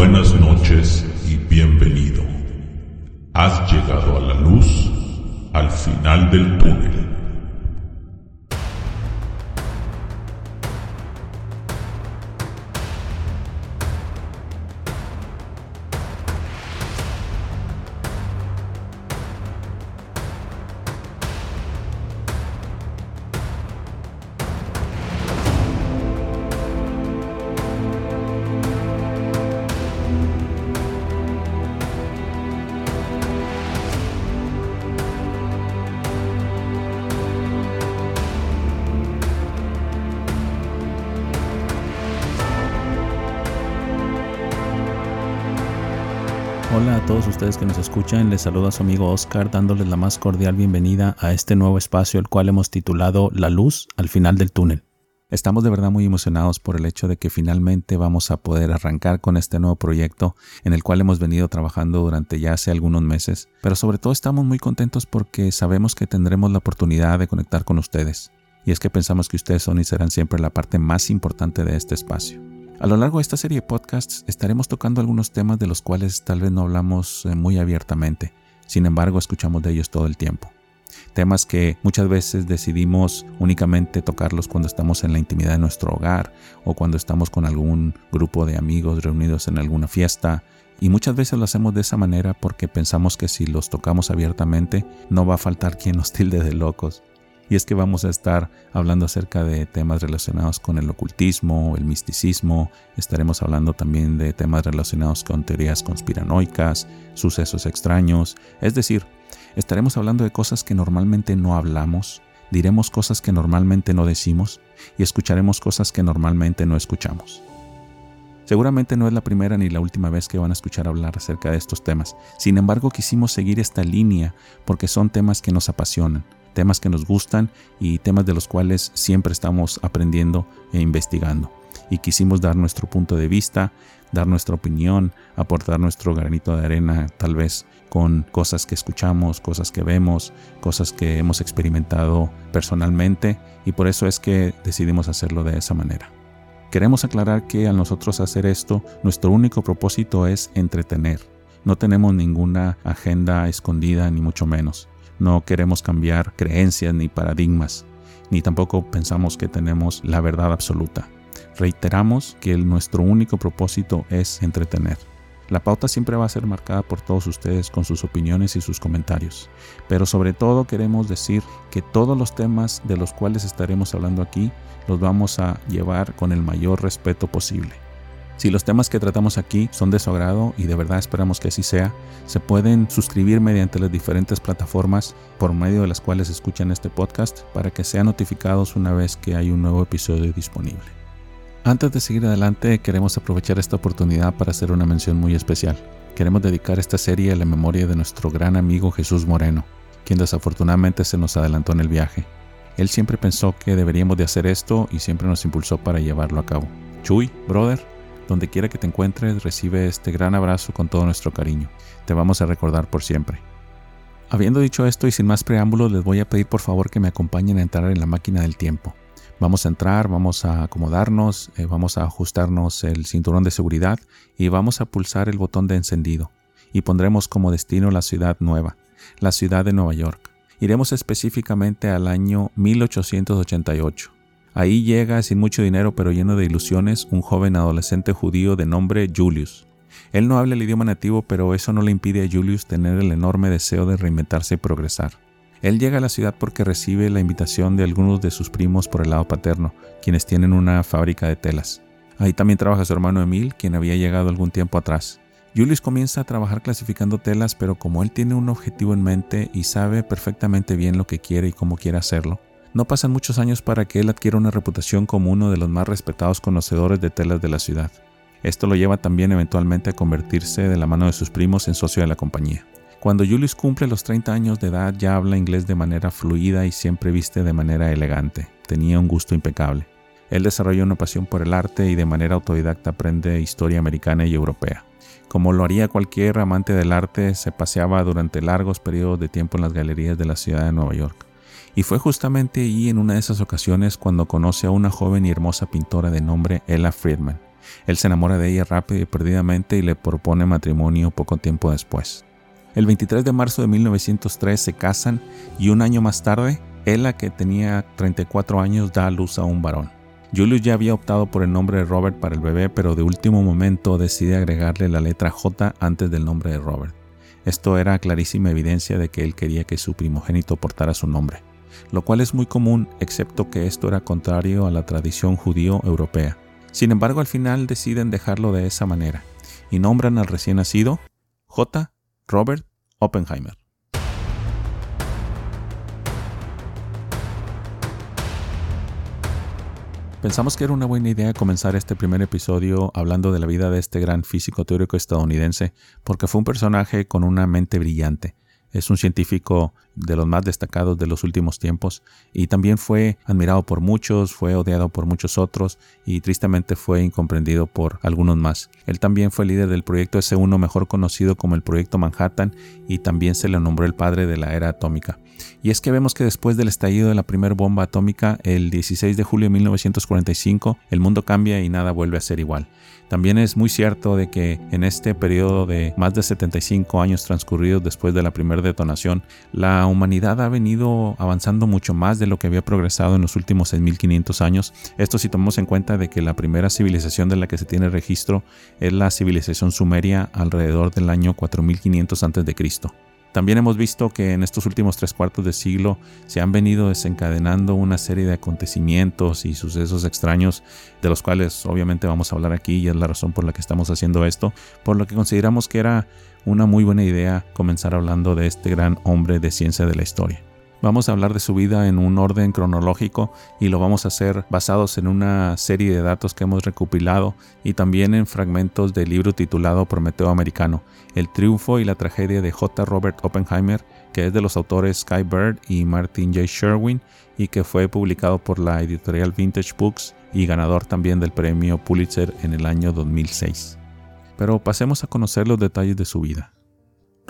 buenas noches y bienvenido. Has llegado a la luz al final del túnel. Que nos escuchan, les saluda su amigo Oscar dándoles la más cordial bienvenida a este nuevo espacio el cual hemos titulado La luz al final del túnel. Estamos de verdad muy emocionados por el hecho de que finalmente vamos a poder arrancar con este nuevo proyecto en el cual hemos venido trabajando durante ya hace algunos meses, pero sobre todo estamos muy contentos porque sabemos que tendremos la oportunidad de conectar con ustedes. Y es que pensamos que ustedes son y serán siempre la parte más importante de este espacio. A lo largo de esta serie de podcasts estaremos tocando algunos temas de los cuales tal vez no hablamos eh, muy abiertamente, sin embargo escuchamos de ellos todo el tiempo. Temas que muchas veces decidimos únicamente tocarlos cuando estamos en la intimidad de nuestro hogar o cuando estamos con algún grupo de amigos reunidos en alguna fiesta. Y muchas veces lo hacemos de esa manera porque pensamos que si los tocamos abiertamente no va a faltar quien nos tilde de locos y es que vamos a estar hablando acerca de temas relacionados con el ocultismo, el misticismo, estaremos hablando también de temas relacionados con teorías conspiranoicas, sucesos extraños, es decir, estaremos hablando de cosas que normalmente no hablamos, diremos cosas que normalmente no decimos y escucharemos cosas que normalmente no escuchamos. Seguramente no es la primera ni la última vez que van a escuchar hablar acerca de estos temas. Sin embargo, quisimos seguir esta línea porque son temas que nos apasionan, temas que nos gustan y temas de los cuales siempre estamos aprendiendo e investigando. Y quisimos dar nuestro punto de vista, dar nuestra opinión, aportar nuestro granito de arena tal vez con cosas que escuchamos, cosas que vemos, cosas que hemos experimentado personalmente y por eso es que decidimos hacerlo de esa manera. Queremos aclarar que al nosotros hacer esto, nuestro único propósito es entretener. No tenemos ninguna agenda escondida ni mucho menos. No queremos cambiar creencias ni paradigmas, ni tampoco pensamos que tenemos la verdad absoluta. Reiteramos que nuestro único propósito es entretener. La pauta siempre va a ser marcada por todos ustedes con sus opiniones y sus comentarios, pero sobre todo queremos decir que todos los temas de los cuales estaremos hablando aquí los vamos a llevar con el mayor respeto posible. Si los temas que tratamos aquí son de su agrado y de verdad esperamos que así sea, se pueden suscribir mediante las diferentes plataformas por medio de las cuales escuchan este podcast para que sean notificados una vez que hay un nuevo episodio disponible. Antes de seguir adelante, queremos aprovechar esta oportunidad para hacer una mención muy especial. Queremos dedicar esta serie a la memoria de nuestro gran amigo Jesús Moreno, quien desafortunadamente se nos adelantó en el viaje. Él siempre pensó que deberíamos de hacer esto y siempre nos impulsó para llevarlo a cabo. Chuy, brother, donde quiera que te encuentres, recibe este gran abrazo con todo nuestro cariño. Te vamos a recordar por siempre. Habiendo dicho esto y sin más preámbulos, les voy a pedir por favor que me acompañen a entrar en la máquina del tiempo. Vamos a entrar, vamos a acomodarnos, eh, vamos a ajustarnos el cinturón de seguridad y vamos a pulsar el botón de encendido. Y pondremos como destino la ciudad nueva, la ciudad de Nueva York. Iremos específicamente al año 1888 Ahí llega, sin mucho dinero pero lleno de ilusiones, un joven adolescente judío de nombre Julius. Él no habla el idioma nativo, pero eso no le impide a Julius tener el enorme deseo de reinventarse y progresar. Él llega a la ciudad porque recibe la invitación de algunos de sus primos por el lado paterno, quienes tienen una fábrica de telas. Ahí también trabaja su hermano Emil, quien había llegado algún tiempo atrás. Julius comienza a trabajar clasificando telas, pero como él tiene un objetivo en mente y sabe perfectamente bien lo que quiere y cómo quiere hacerlo, no pasan muchos años para que él adquiera una reputación como uno de los más respetados conocedores de telas de la ciudad. Esto lo lleva también eventualmente a convertirse de la mano de sus primos en socio de la compañía. Cuando Julius cumple los 30 años de edad ya habla inglés de manera fluida y siempre viste de manera elegante. Tenía un gusto impecable. Él desarrolló una pasión por el arte y de manera autodidacta aprende historia americana y europea. Como lo haría cualquier amante del arte, se paseaba durante largos periodos de tiempo en las galerías de la ciudad de Nueva York. Y fue justamente allí en una de esas ocasiones cuando conoce a una joven y hermosa pintora de nombre Ella Friedman. Él se enamora de ella rápido y perdidamente y le propone matrimonio poco tiempo después. El 23 de marzo de 1903 se casan y un año más tarde, Ella, que tenía 34 años, da a luz a un varón. Julius ya había optado por el nombre de Robert para el bebé, pero de último momento decide agregarle la letra J antes del nombre de Robert. Esto era clarísima evidencia de que él quería que su primogénito portara su nombre, lo cual es muy común excepto que esto era contrario a la tradición judío europea. Sin embargo, al final deciden dejarlo de esa manera y nombran al recién nacido J. Robert Oppenheimer. Pensamos que era una buena idea comenzar este primer episodio hablando de la vida de este gran físico teórico estadounidense, porque fue un personaje con una mente brillante. Es un científico de los más destacados de los últimos tiempos y también fue admirado por muchos, fue odiado por muchos otros y tristemente fue incomprendido por algunos más. Él también fue líder del proyecto S1 mejor conocido como el Proyecto Manhattan y también se le nombró el padre de la era atómica. Y es que vemos que después del estallido de la primera bomba atómica, el 16 de julio de 1945, el mundo cambia y nada vuelve a ser igual. También es muy cierto de que en este periodo de más de 75 años transcurridos después de la primera detonación, la humanidad ha venido avanzando mucho más de lo que había progresado en los últimos 6.500 años. Esto si tomamos en cuenta de que la primera civilización de la que se tiene registro es la civilización sumeria alrededor del año 4500 a.C. También hemos visto que en estos últimos tres cuartos de siglo se han venido desencadenando una serie de acontecimientos y sucesos extraños, de los cuales obviamente vamos a hablar aquí y es la razón por la que estamos haciendo esto, por lo que consideramos que era una muy buena idea comenzar hablando de este gran hombre de ciencia de la historia. Vamos a hablar de su vida en un orden cronológico y lo vamos a hacer basados en una serie de datos que hemos recopilado y también en fragmentos del libro titulado Prometeo Americano, el triunfo y la tragedia de J. Robert Oppenheimer, que es de los autores Sky Bird y Martin J. Sherwin y que fue publicado por la editorial Vintage Books y ganador también del premio Pulitzer en el año 2006. Pero pasemos a conocer los detalles de su vida.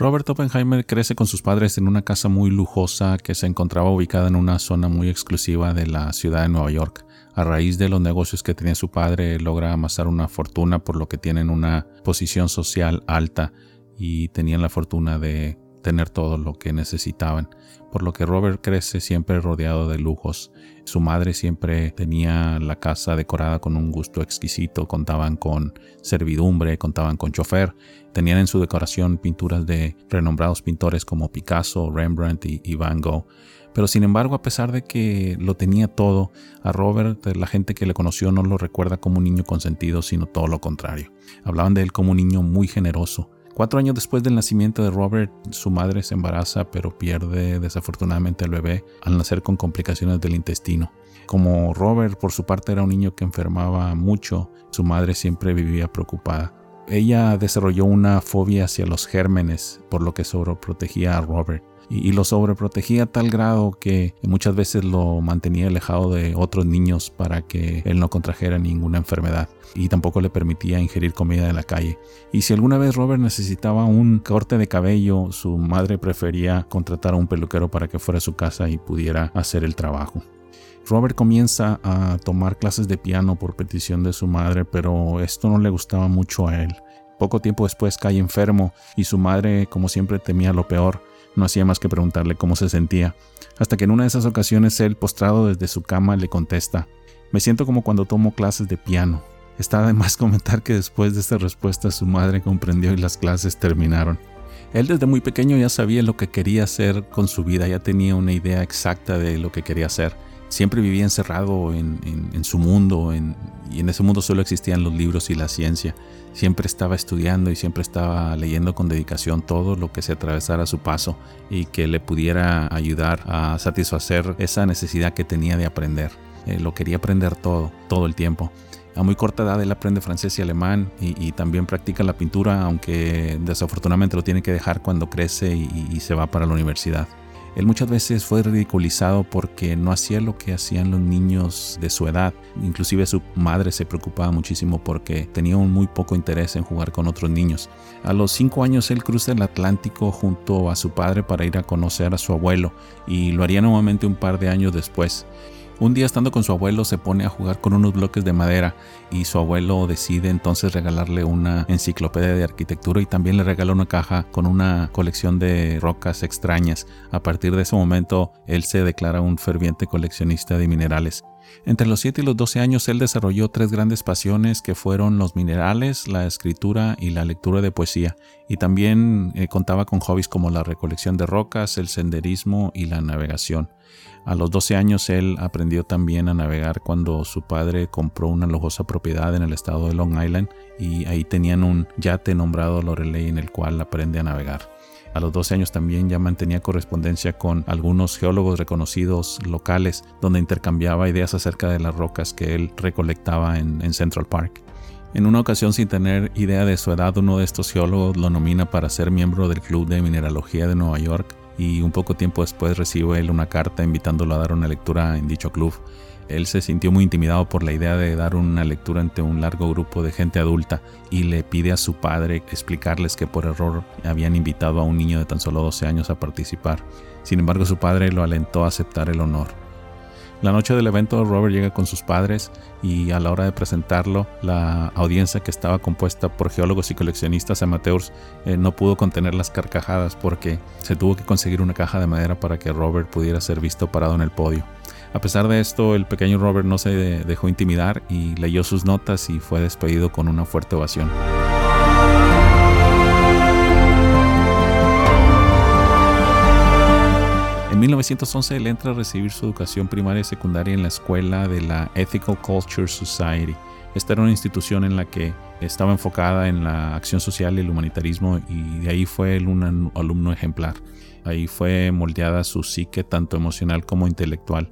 Robert Oppenheimer crece con sus padres en una casa muy lujosa que se encontraba ubicada en una zona muy exclusiva de la ciudad de Nueva York. A raíz de los negocios que tenía su padre, logra amasar una fortuna por lo que tienen una posición social alta y tenían la fortuna de tener todo lo que necesitaban, por lo que Robert crece siempre rodeado de lujos. Su madre siempre tenía la casa decorada con un gusto exquisito, contaban con servidumbre, contaban con chofer, tenían en su decoración pinturas de renombrados pintores como Picasso, Rembrandt y, Van Gogh. Pero sin embargo, a pesar de que lo tenía todo, a Robert la gente que le conoció no lo recuerda como un niño consentido, sino todo lo contrario. Hablaban de él como un niño muy generoso, Cuatro años después del nacimiento de Robert, su madre se embaraza pero pierde desafortunadamente al bebé al nacer con complicaciones del intestino. Como Robert por su parte era un niño que enfermaba mucho, su madre siempre vivía preocupada. Ella desarrolló una fobia hacia los gérmenes, por lo que sobreprotegía a Robert y, lo sobreprotegía a tal grado que muchas veces lo mantenía alejado de otros niños para que él no contrajera ninguna enfermedad y tampoco le permitía ingerir comida de la calle. Y si alguna vez Robert necesitaba un corte de cabello, su madre prefería contratar a un peluquero para que fuera a su casa y pudiera hacer el trabajo. Robert comienza a tomar clases de piano por petición de su madre, pero esto no le gustaba mucho a él. Poco tiempo después cae enfermo y su madre, como siempre, temía lo peor. No hacía más que preguntarle cómo se sentía, hasta que en una de esas ocasiones él, postrado desde su cama, le contesta, me siento como cuando tomo clases de piano. Está de más comentar que después de esta respuesta su madre comprendió y las clases terminaron. Él desde muy pequeño ya sabía lo que quería hacer con su vida, ya tenía una idea exacta de lo que quería hacer siempre vivía encerrado en, su mundo y en ese mundo solo existían los libros y la ciencia. Siempre estaba estudiando y siempre estaba leyendo con dedicación todo lo que se atravesara a su paso y que le pudiera ayudar a satisfacer esa necesidad que tenía de aprender. Eh, lo quería aprender todo, todo el tiempo. A muy corta edad él aprende francés y alemán y, también practica la pintura, aunque desafortunadamente lo tiene que dejar cuando crece y se va para la universidad. Él muchas veces fue ridiculizado porque no hacía lo que hacían los niños de su edad. Inclusive su madre se preocupaba muchísimo porque tenía un muy poco interés en jugar con otros niños. A los cinco años él cruza el Atlántico junto a su padre para ir a conocer a su abuelo y lo haría nuevamente un par de años después. Un día estando con su abuelo se pone a jugar con unos bloques de madera y su abuelo decide entonces regalarle una enciclopedia de arquitectura y también le regala una caja con una colección de rocas extrañas. A partir de ese momento él se declara un ferviente coleccionista de minerales. Entre los 7 y los 12 años él desarrolló tres grandes pasiones que fueron los minerales, la escritura y la lectura de poesía, y también eh, contaba con hobbies como la recolección de rocas, el senderismo y la navegación. A los 12 años él aprendió también a navegar cuando su padre compró una lujosa propiedad en el estado de Long Island y ahí tenían un yate nombrado Lorelei en el cual aprende a navegar. A los 12 años también ya mantenía correspondencia con algunos geólogos reconocidos locales donde intercambiaba ideas acerca de las rocas que él recolectaba en, en Central Park. En una ocasión, sin tener idea de su edad, uno de estos geólogos lo nomina para ser miembro del Club de Mineralogía de Nueva York y un poco tiempo después recibe él una carta invitándolo a dar una lectura en dicho club. Él se sintió muy intimidado por la idea de dar una lectura ante un largo grupo de gente adulta y le pide a su padre explicarles que por error habían invitado a un niño de tan solo 12 años a participar. Sin embargo, su padre lo alentó a aceptar el honor. La noche del evento, Robert llega con sus padres y a la hora de presentarlo, la audiencia que estaba compuesta por geólogos y coleccionistas amateurs eh, no pudo contener las carcajadas porque se tuvo que conseguir una caja de madera para que Robert pudiera ser visto parado en el podio. A pesar de esto, el pequeño Robert no se dejó intimidar y leyó sus notas y fue despedido con una fuerte ovación. En 1911 él entra a recibir su educación primaria y secundaria en la escuela de la Ethical Culture Society. Esta era una institución en la que estaba enfocada en la acción social y el humanitarismo y de ahí fue él un alumno ejemplar. Ahí fue moldeada su psique tanto emocional como intelectual.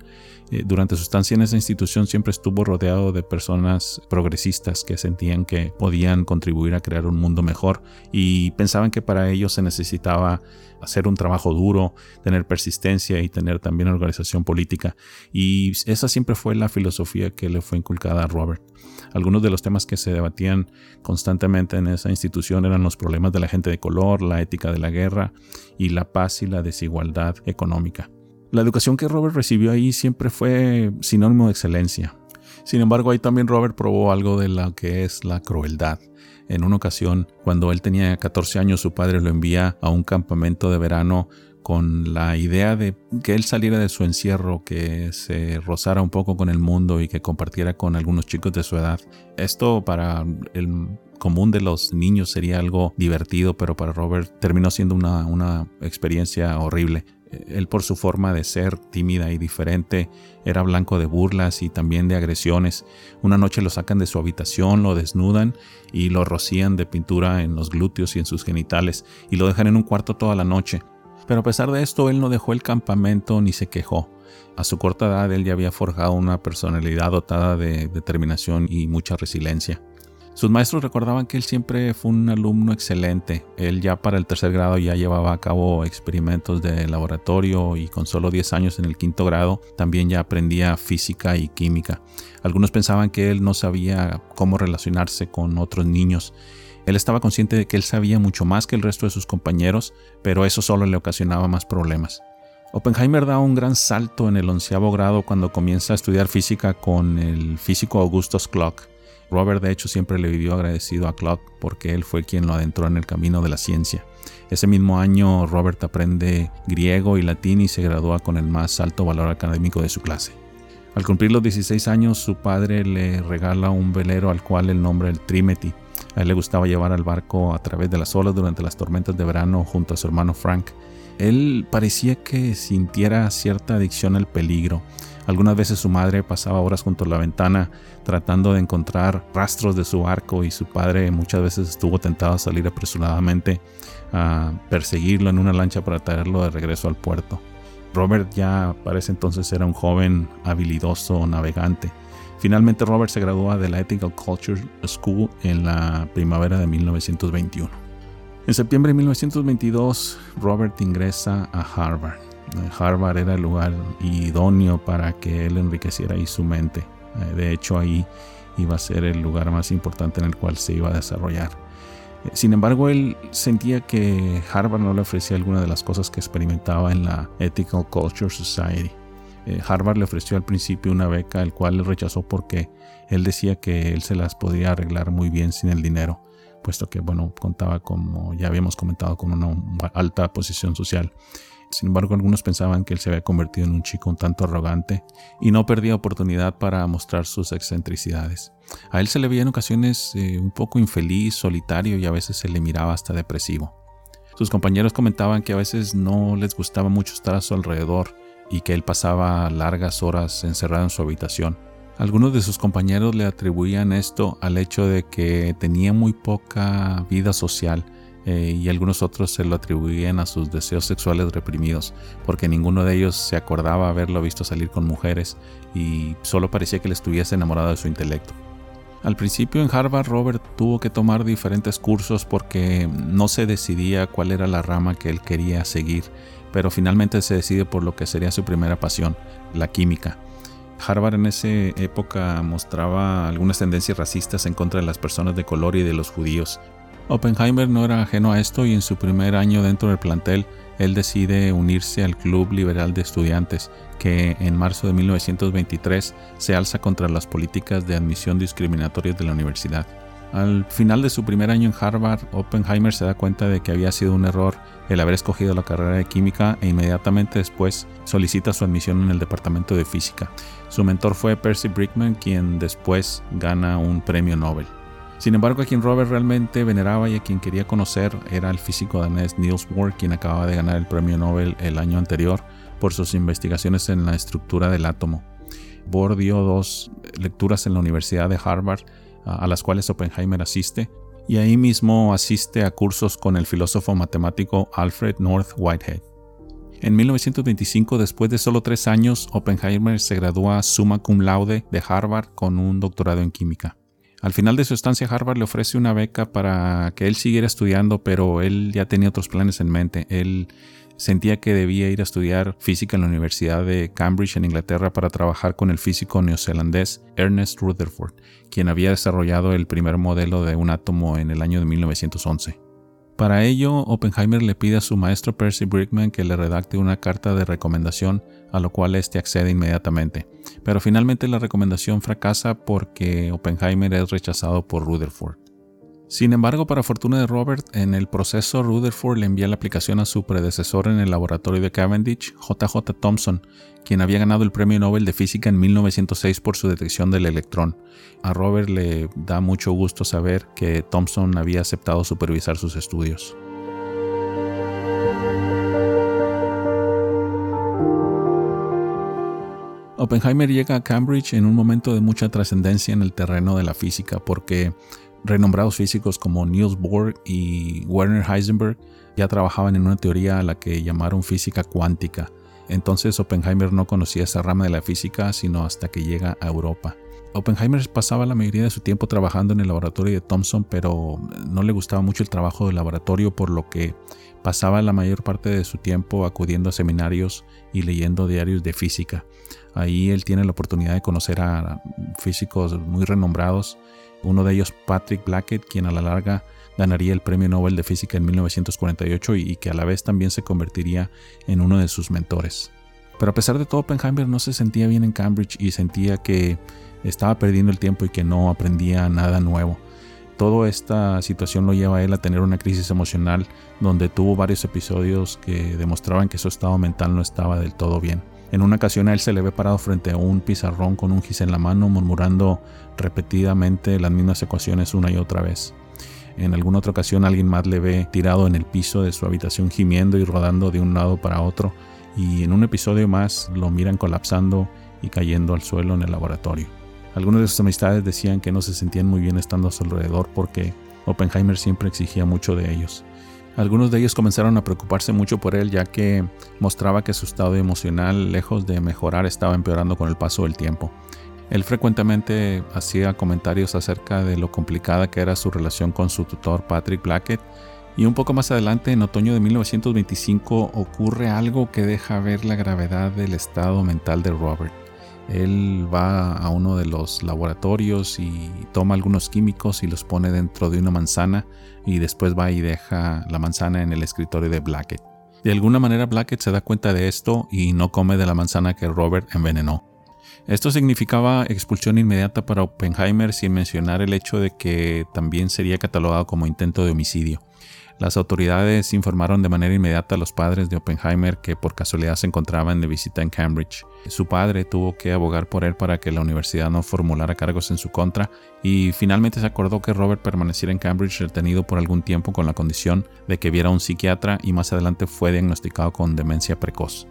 Eh, durante su estancia en esa institución siempre estuvo rodeado de personas progresistas que sentían que podían contribuir a crear un mundo mejor y pensaban que para ello se necesitaba hacer un trabajo duro, tener persistencia y tener también organización política. Y esa siempre fue la filosofía que le fue inculcada a Robert. Algunos de los temas que se debatían constantemente en esa institución eran los problemas de la gente de color, la ética de la guerra y la paz y la desigualdad económica. La educación que Robert recibió ahí siempre fue sinónimo de excelencia. Sin embargo, ahí también Robert probó algo de lo que es la crueldad. En una ocasión, cuando él tenía 14 años, su padre lo envía a un campamento de verano con la idea de que él saliera de su encierro, que se rozara un poco con el mundo y que compartiera con algunos chicos de su edad. Esto para el común de los niños sería algo divertido, pero para Robert terminó siendo una, una experiencia horrible. Él por su forma de ser tímida y diferente era blanco de burlas y también de agresiones. Una noche lo sacan de su habitación, lo desnudan y lo rocían de pintura en los glúteos y en sus genitales y lo dejan en un cuarto toda la noche. Pero a pesar de esto, él no dejó el campamento ni se quejó. A su corta edad él ya había forjado una personalidad dotada de determinación y mucha resiliencia. Sus maestros recordaban que él siempre fue un alumno excelente. Él ya para el tercer grado ya llevaba a cabo experimentos de laboratorio y con solo 10 años en el quinto grado también ya aprendía física y química. Algunos pensaban que él no sabía cómo relacionarse con otros niños. Él estaba consciente de que él sabía mucho más que el resto de sus compañeros, pero eso solo le ocasionaba más problemas. Oppenheimer da un gran salto en el onceavo grado cuando comienza a estudiar física con el físico Augustus Clock. Robert de hecho siempre le vivió agradecido a Clark porque él fue quien lo adentró en el camino de la ciencia. Ese mismo año Robert aprende griego y latín y se gradúa con el más alto valor académico de su clase. Al cumplir los 16 años su padre le regala un velero al cual el nombre el Trimeti. A él le gustaba llevar al barco a través de las olas durante las tormentas de verano junto a su hermano Frank. Él parecía que sintiera cierta adicción al peligro algunas veces su madre pasaba horas junto a la ventana tratando de encontrar rastros de su barco y su padre muchas veces estuvo tentado a salir apresuradamente a perseguirlo en una lancha para traerlo de regreso al puerto. Robert ya para ese entonces era un joven habilidoso navegante. Finalmente Robert se gradúa de la Ethical Culture School en la primavera de 1921. En septiembre de 1922 Robert ingresa a Harvard. Harvard era el lugar idóneo para que él enriqueciera ahí su mente. Eh, de hecho, ahí iba a ser el lugar más importante en el cual se iba a desarrollar. Eh, sin embargo, él sentía que Harvard no le ofrecía alguna de las cosas que experimentaba en la Ethical Culture Society. Eh, Harvard le ofreció al principio una beca, el cual él rechazó porque él decía que él se las podía arreglar muy bien sin el dinero, puesto que, bueno, contaba, como ya habíamos comentado, con una alta posición social. Sin embargo, algunos pensaban que él se había convertido en un chico un tanto arrogante y no perdía oportunidad para mostrar sus excentricidades. A él se le veía en ocasiones eh, un poco infeliz, solitario y a veces se le miraba hasta depresivo. Sus compañeros comentaban que a veces no les gustaba mucho estar a su alrededor y que él pasaba largas horas encerrado en su habitación. Algunos de sus compañeros le atribuían esto al hecho de que tenía muy poca vida social eh, y algunos otros se lo atribuían a sus deseos sexuales reprimidos, porque ninguno de ellos se acordaba haberlo visto salir con mujeres y solo parecía que le estuviese enamorado de su intelecto. Al principio en Harvard Robert tuvo que tomar diferentes cursos porque no se decidía cuál era la rama que él quería seguir, pero finalmente se decide por lo que sería su primera pasión, la química. Harvard en esa época mostraba algunas tendencias racistas en contra de las personas de color y de los judíos, Oppenheimer no era ajeno a esto y en su primer año dentro del plantel, él decide unirse al Club Liberal de Estudiantes, que en marzo de 1923 se alza contra las políticas de admisión discriminatorias de la universidad. Al final de su primer año en Harvard, Oppenheimer se da cuenta de que había sido un error el haber escogido la carrera de química e inmediatamente después solicita su admisión en el departamento de física. Su mentor fue Percy Brickman, quien después gana un premio Nobel. Sin embargo, a quien Robert realmente veneraba y a quien quería conocer era el físico danés Niels Bohr, quien acababa de ganar el premio Nobel el año anterior por sus investigaciones en la estructura del átomo. Bohr dio dos lecturas en la Universidad de Harvard, a las cuales Oppenheimer asiste, y ahí mismo asiste a cursos con el filósofo matemático Alfred North Whitehead. En 1925, después de solo tres años, Oppenheimer se gradúa summa cum laude de Harvard con un doctorado en química. Al final de su estancia, Harvard le ofrece una beca para que él siguiera estudiando, pero él ya tenía otros planes en mente. Él sentía que debía ir a estudiar física en la Universidad de Cambridge en Inglaterra para trabajar con el físico neozelandés Ernest Rutherford, quien había desarrollado el primer modelo de un átomo en el año de 1911. Para ello, Oppenheimer le pide a su maestro Percy Brickman que le redacte una carta de recomendación, a lo cual éste accede inmediatamente. Pero finalmente la recomendación fracasa porque Oppenheimer es rechazado por Rutherford. Sin embargo, para fortuna de Robert, en el proceso Rutherford le envía la aplicación a su predecesor en el laboratorio de Cavendish, JJ Thomson, quien había ganado el Premio Nobel de Física en 1906 por su detección del electrón. A Robert le da mucho gusto saber que Thomson había aceptado supervisar sus estudios. Oppenheimer llega a Cambridge en un momento de mucha trascendencia en el terreno de la física porque Renombrados físicos como Niels Bohr y Werner Heisenberg ya trabajaban en una teoría a la que llamaron física cuántica. Entonces Oppenheimer no conocía esa rama de la física sino hasta que llega a Europa. Oppenheimer pasaba la mayoría de su tiempo trabajando en el laboratorio de Thomson, pero no le gustaba mucho el trabajo del laboratorio, por lo que pasaba la mayor parte de su tiempo acudiendo a seminarios y leyendo diarios de física. Ahí él tiene la oportunidad de conocer a físicos muy renombrados uno de ellos Patrick Blackett, quien a la larga ganaría el Premio Nobel de Física en 1948 y, que a la vez también se convertiría en uno de sus mentores. Pero a pesar de todo, Oppenheimer no se sentía bien en Cambridge y sentía que estaba perdiendo el tiempo y que no aprendía nada nuevo. Toda esta situación lo lleva a él a tener una crisis emocional donde tuvo varios episodios que demostraban que su estado mental no estaba del todo bien. En una ocasión a él se le ve parado frente a un pizarrón con un gis en la mano, murmurando repetidamente las mismas ecuaciones una y otra vez. En alguna otra ocasión alguien más le ve tirado en el piso de su habitación gimiendo y rodando de un lado para otro, y en un episodio más lo miran colapsando y cayendo al suelo en el laboratorio. Algunas de sus amistades decían que no se sentían muy bien estando a su alrededor porque Oppenheimer siempre exigía mucho de ellos. Algunos de ellos comenzaron a preocuparse mucho por él ya que mostraba que su estado emocional, lejos de mejorar, estaba empeorando con el paso del tiempo. Él frecuentemente hacía comentarios acerca de lo complicada que era su relación con su tutor Patrick Blackett y un poco más adelante, en otoño de 1925, ocurre algo que deja ver la gravedad del estado mental de Robert. Él va a uno de los laboratorios y toma algunos químicos y los pone dentro de una manzana y después va y deja la manzana en el escritorio de Blackett. De alguna manera Blackett se da cuenta de esto y no come de la manzana que Robert envenenó. Esto significaba expulsión inmediata para Oppenheimer sin mencionar el hecho de que también sería catalogado como intento de homicidio. Las autoridades informaron de manera inmediata a los padres de Oppenheimer que por casualidad se encontraban de visita en Cambridge. Su padre tuvo que abogar por él para que la universidad no formulara cargos en su contra y finalmente se acordó que Robert permaneciera en Cambridge retenido por algún tiempo con la condición de que viera a un psiquiatra y más adelante fue diagnosticado con demencia precoz.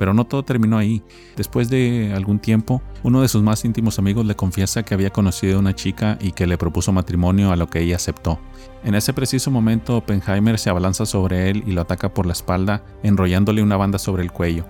Pero no todo terminó ahí. Después de algún tiempo, uno de sus más íntimos amigos le confiesa que había conocido a una chica y que le propuso matrimonio a lo que ella aceptó. En ese preciso momento, Oppenheimer se abalanza sobre él y lo ataca por la espalda, enrollándole una banda sobre el cuello.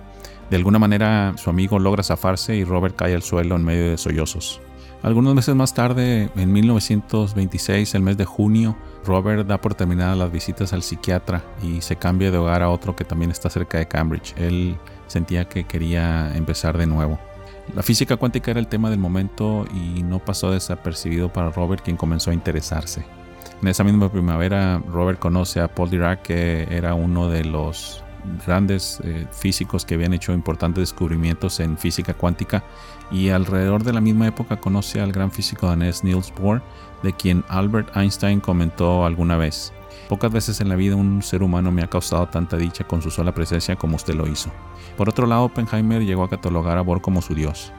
De alguna manera, su amigo logra zafarse y Robert cae al suelo en medio de sollozos. Algunos meses más tarde, en 1926, el mes de junio, Robert da por terminadas las visitas al psiquiatra y se cambia de hogar a otro que también está cerca de Cambridge. Él sentía que quería empezar de nuevo. La física cuántica era el tema del momento y no pasó desapercibido para Robert, quien comenzó a interesarse. En esa misma primavera, Robert conoce a Paul Dirac, que era uno de los grandes eh, físicos que habían hecho importantes descubrimientos en física cuántica y alrededor de la misma época conoce al gran físico danés Niels Bohr, de quien Albert Einstein comentó alguna vez. Pocas veces en la vida un ser humano me ha causado tanta dicha con su sola presencia como usted lo hizo. Por otro lado, Oppenheimer llegó a catalogar a Bohr como su dios.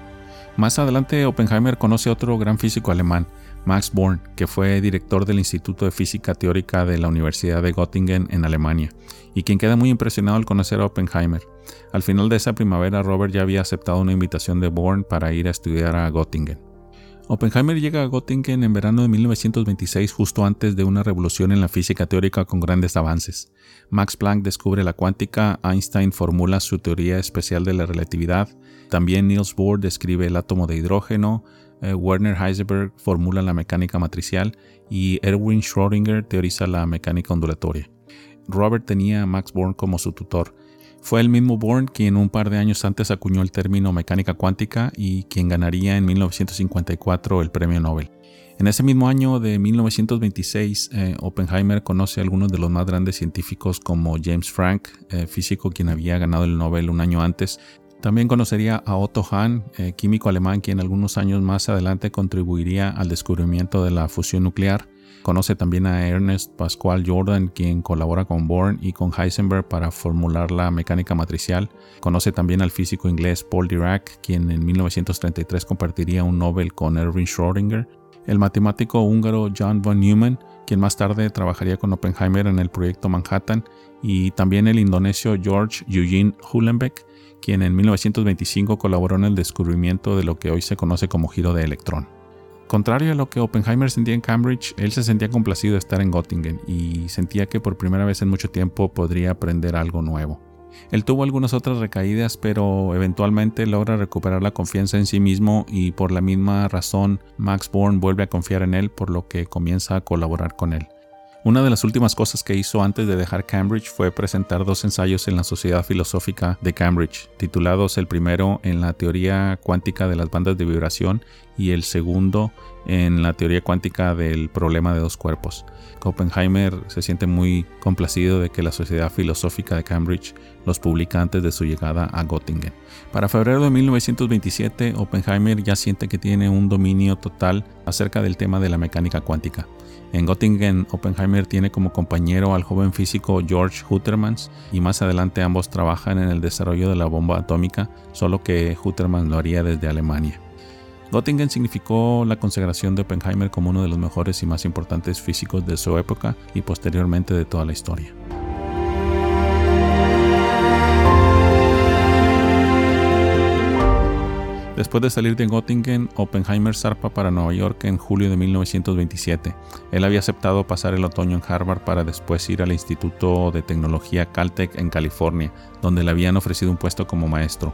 Más adelante, Oppenheimer conoce a otro gran físico alemán, Max Born, que fue director del Instituto de Física Teórica de la Universidad de Göttingen en Alemania, y quien queda muy impresionado al conocer a Oppenheimer. Al final de esa primavera, Robert ya había aceptado una invitación de Born para ir a estudiar a Göttingen. Oppenheimer llega a Göttingen en verano de 1926 justo antes de una revolución en la física teórica con grandes avances. Max Planck descubre la cuántica, Einstein formula su teoría especial de la relatividad, también Niels Bohr describe el átomo de hidrógeno, eh, Werner Heisenberg formula la mecánica matricial y Erwin Schrödinger teoriza la mecánica ondulatoria. Robert tenía a Max Born como su tutor. Fue el mismo Born quien un par de años antes acuñó el término mecánica cuántica y quien ganaría en 1954 el premio Nobel. En ese mismo año de 1926, eh, Oppenheimer conoce a algunos de los más grandes científicos como James Frank, eh, físico quien había ganado el Nobel un año antes. También conocería a Otto Hahn, eh, químico alemán quien algunos años más adelante contribuiría al descubrimiento de la fusión nuclear. Conoce también a Ernest Pascual Jordan, quien colabora con Born y con Heisenberg para formular la mecánica matricial. Conoce también al físico inglés Paul Dirac, quien en 1933 compartiría un Nobel con Erwin Schrödinger. El matemático húngaro John von Neumann, quien más tarde trabajaría con Oppenheimer en el proyecto Manhattan. Y también el indonesio George Eugene Hulenbeck, quien en 1925 colaboró en el descubrimiento de lo que hoy se conoce como giro de electrón. Contrario a lo que Oppenheimer sentía en Cambridge, él se sentía complacido de estar en Göttingen y sentía que por primera vez en mucho tiempo podría aprender algo nuevo. Él tuvo algunas otras recaídas, pero eventualmente logra recuperar la confianza en sí mismo y por la misma razón Max Born vuelve a confiar en él, por lo que comienza a colaborar con él. Una de las últimas cosas que hizo antes de dejar Cambridge fue presentar dos ensayos en la Sociedad Filosófica de Cambridge, titulados el primero en la teoría cuántica de las bandas de vibración y el segundo en la teoría cuántica del problema de dos cuerpos. Oppenheimer se siente muy complacido de que la Sociedad Filosófica de Cambridge los publica antes de su llegada a Göttingen. Para febrero de 1927, Oppenheimer ya siente que tiene un dominio total acerca del tema de la mecánica cuántica. En Göttingen, Oppenheimer tiene como compañero al joven físico George Huttermans y más adelante ambos trabajan en el desarrollo de la bomba atómica, solo que Huttermans lo haría desde Alemania. Göttingen significó la consagración de Oppenheimer como uno de los mejores y más importantes físicos de su época y posteriormente de toda la historia. Después de salir de Göttingen, Oppenheimer zarpa para Nueva York en julio de 1927. Él había aceptado pasar el otoño en Harvard para después ir al Instituto de Tecnología Caltech en California, donde le habían ofrecido un puesto como maestro.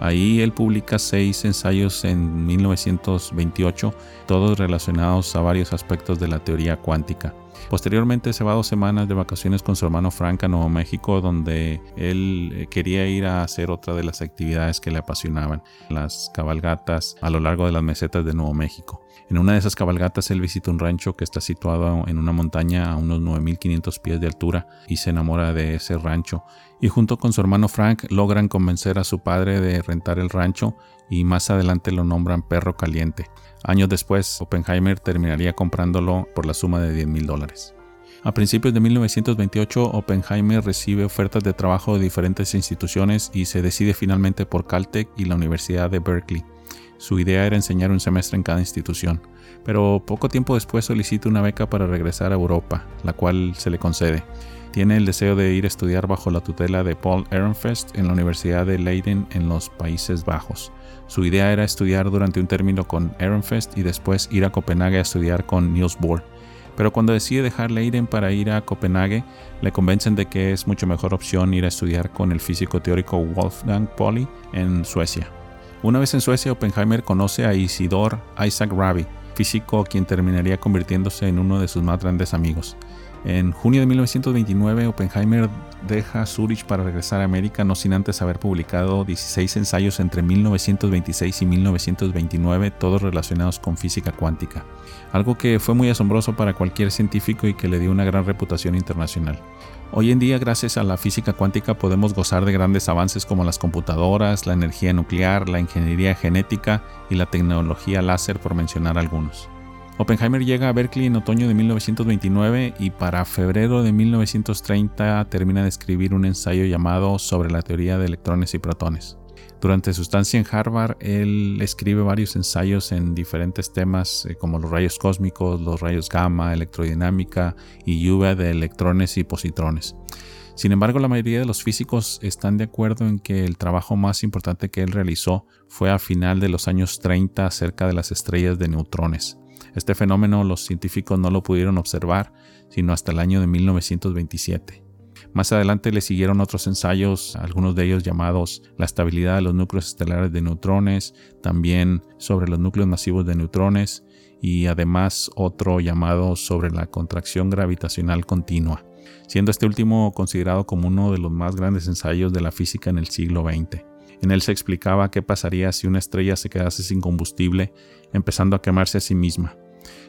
Ahí él publica seis ensayos en 1928, todos relacionados a varios aspectos de la teoría cuántica. Posteriormente se va dos semanas de vacaciones con su hermano Frank a Nuevo México, donde él eh, quería ir a hacer otra de las actividades que le apasionaban, las cabalgatas a lo largo de las mesetas de Nuevo México. En una de esas cabalgatas él visita un rancho que está situado en una montaña a unos 9.500 pies de altura y se enamora de ese rancho. Y junto con su hermano Frank logran convencer a su padre de rentar el rancho y más adelante lo nombran perro caliente. Años después, Oppenheimer terminaría comprándolo por la suma de 10 mil A principios de 1928, Oppenheimer recibe ofertas de trabajo de diferentes instituciones y se decide finalmente por Caltech y la Universidad de Berkeley. Su idea era enseñar un semestre en cada institución, pero poco tiempo después solicita una beca para regresar a Europa, la cual se le concede. Tiene el deseo de ir a estudiar bajo la tutela de Paul Ehrenfest en la Universidad de Leiden en los Países Bajos. Su idea era estudiar durante un término con Ehrenfest y después ir a Copenhague a estudiar con Niels Bohr. Pero cuando decide dejar Leiden para ir a Copenhague, le convencen de que es mucho mejor opción ir a estudiar con el físico teórico Wolfgang Pauli en Suecia. Una vez en Suecia, Oppenheimer conoce a Isidor Isaac Rabi, físico quien terminaría convirtiéndose en uno de sus más grandes amigos. En junio de 1929, Oppenheimer deja Zurich para regresar a América, no sin antes haber publicado 16 ensayos entre 1926 y 1929, todos relacionados con física cuántica, algo que fue muy asombroso para cualquier científico y que le dio una gran reputación internacional. Hoy en día, gracias a la física cuántica, podemos gozar de grandes avances como las computadoras, la energía nuclear, la ingeniería genética y la tecnología láser, por mencionar algunos. Oppenheimer llega a Berkeley en otoño de 1929 y para febrero de 1930 termina de escribir un ensayo llamado Sobre la teoría de electrones y protones. Durante su estancia en Harvard, él escribe varios ensayos en diferentes temas eh, como los rayos cósmicos, los rayos gamma, electrodinámica y lluvia de electrones y positrones. Sin embargo, la mayoría de los físicos están de acuerdo en que el trabajo más importante que él realizó fue a final de los años 30 acerca de las estrellas de neutrones. Este fenómeno los científicos no lo pudieron observar sino hasta el año de 1927. Más adelante le siguieron otros ensayos, algunos de ellos llamados La estabilidad de los núcleos estelares de neutrones, también sobre los núcleos masivos de neutrones y además otro llamado sobre la contracción gravitacional continua, siendo este último considerado como uno de los más grandes ensayos de la física en el siglo XX. En él se explicaba qué pasaría si una estrella se quedase sin combustible, empezando a quemarse a sí misma.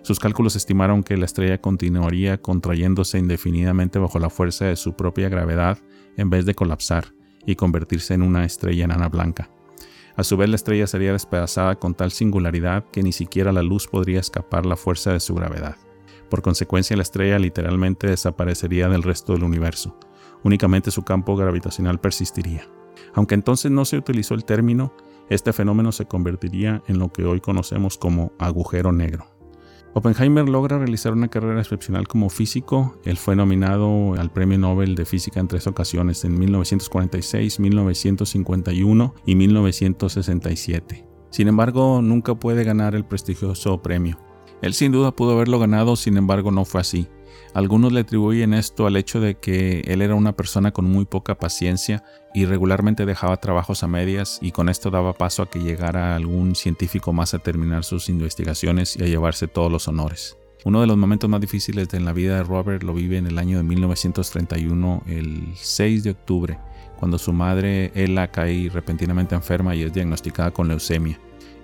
Sus cálculos estimaron que la estrella continuaría contrayéndose indefinidamente bajo la fuerza de su propia gravedad en vez de colapsar y convertirse en una estrella enana blanca. A su vez la estrella sería despedazada con tal singularidad que ni siquiera la luz podría escapar la fuerza de su gravedad. Por consecuencia la estrella literalmente desaparecería del resto del universo. Únicamente su campo gravitacional persistiría. Aunque entonces no se utilizó el término, este fenómeno se convertiría en lo que hoy conocemos como agujero negro. Oppenheimer logra realizar una carrera excepcional como físico. Él fue nominado al Premio Nobel de Física en tres ocasiones, en 1946, 1951 y 1967. Sin embargo, nunca puede ganar el prestigioso premio. Él sin duda pudo haberlo ganado, sin embargo no fue así. Algunos le atribuyen esto al hecho de que él era una persona con muy poca paciencia y regularmente dejaba trabajos a medias y con esto daba paso a que llegara algún científico más a terminar sus investigaciones y a llevarse todos los honores. Uno de los momentos más difíciles de la vida de Robert lo vive en el año de 1931, el 6 de octubre, cuando su madre Ella cae repentinamente enferma y es diagnosticada con leucemia.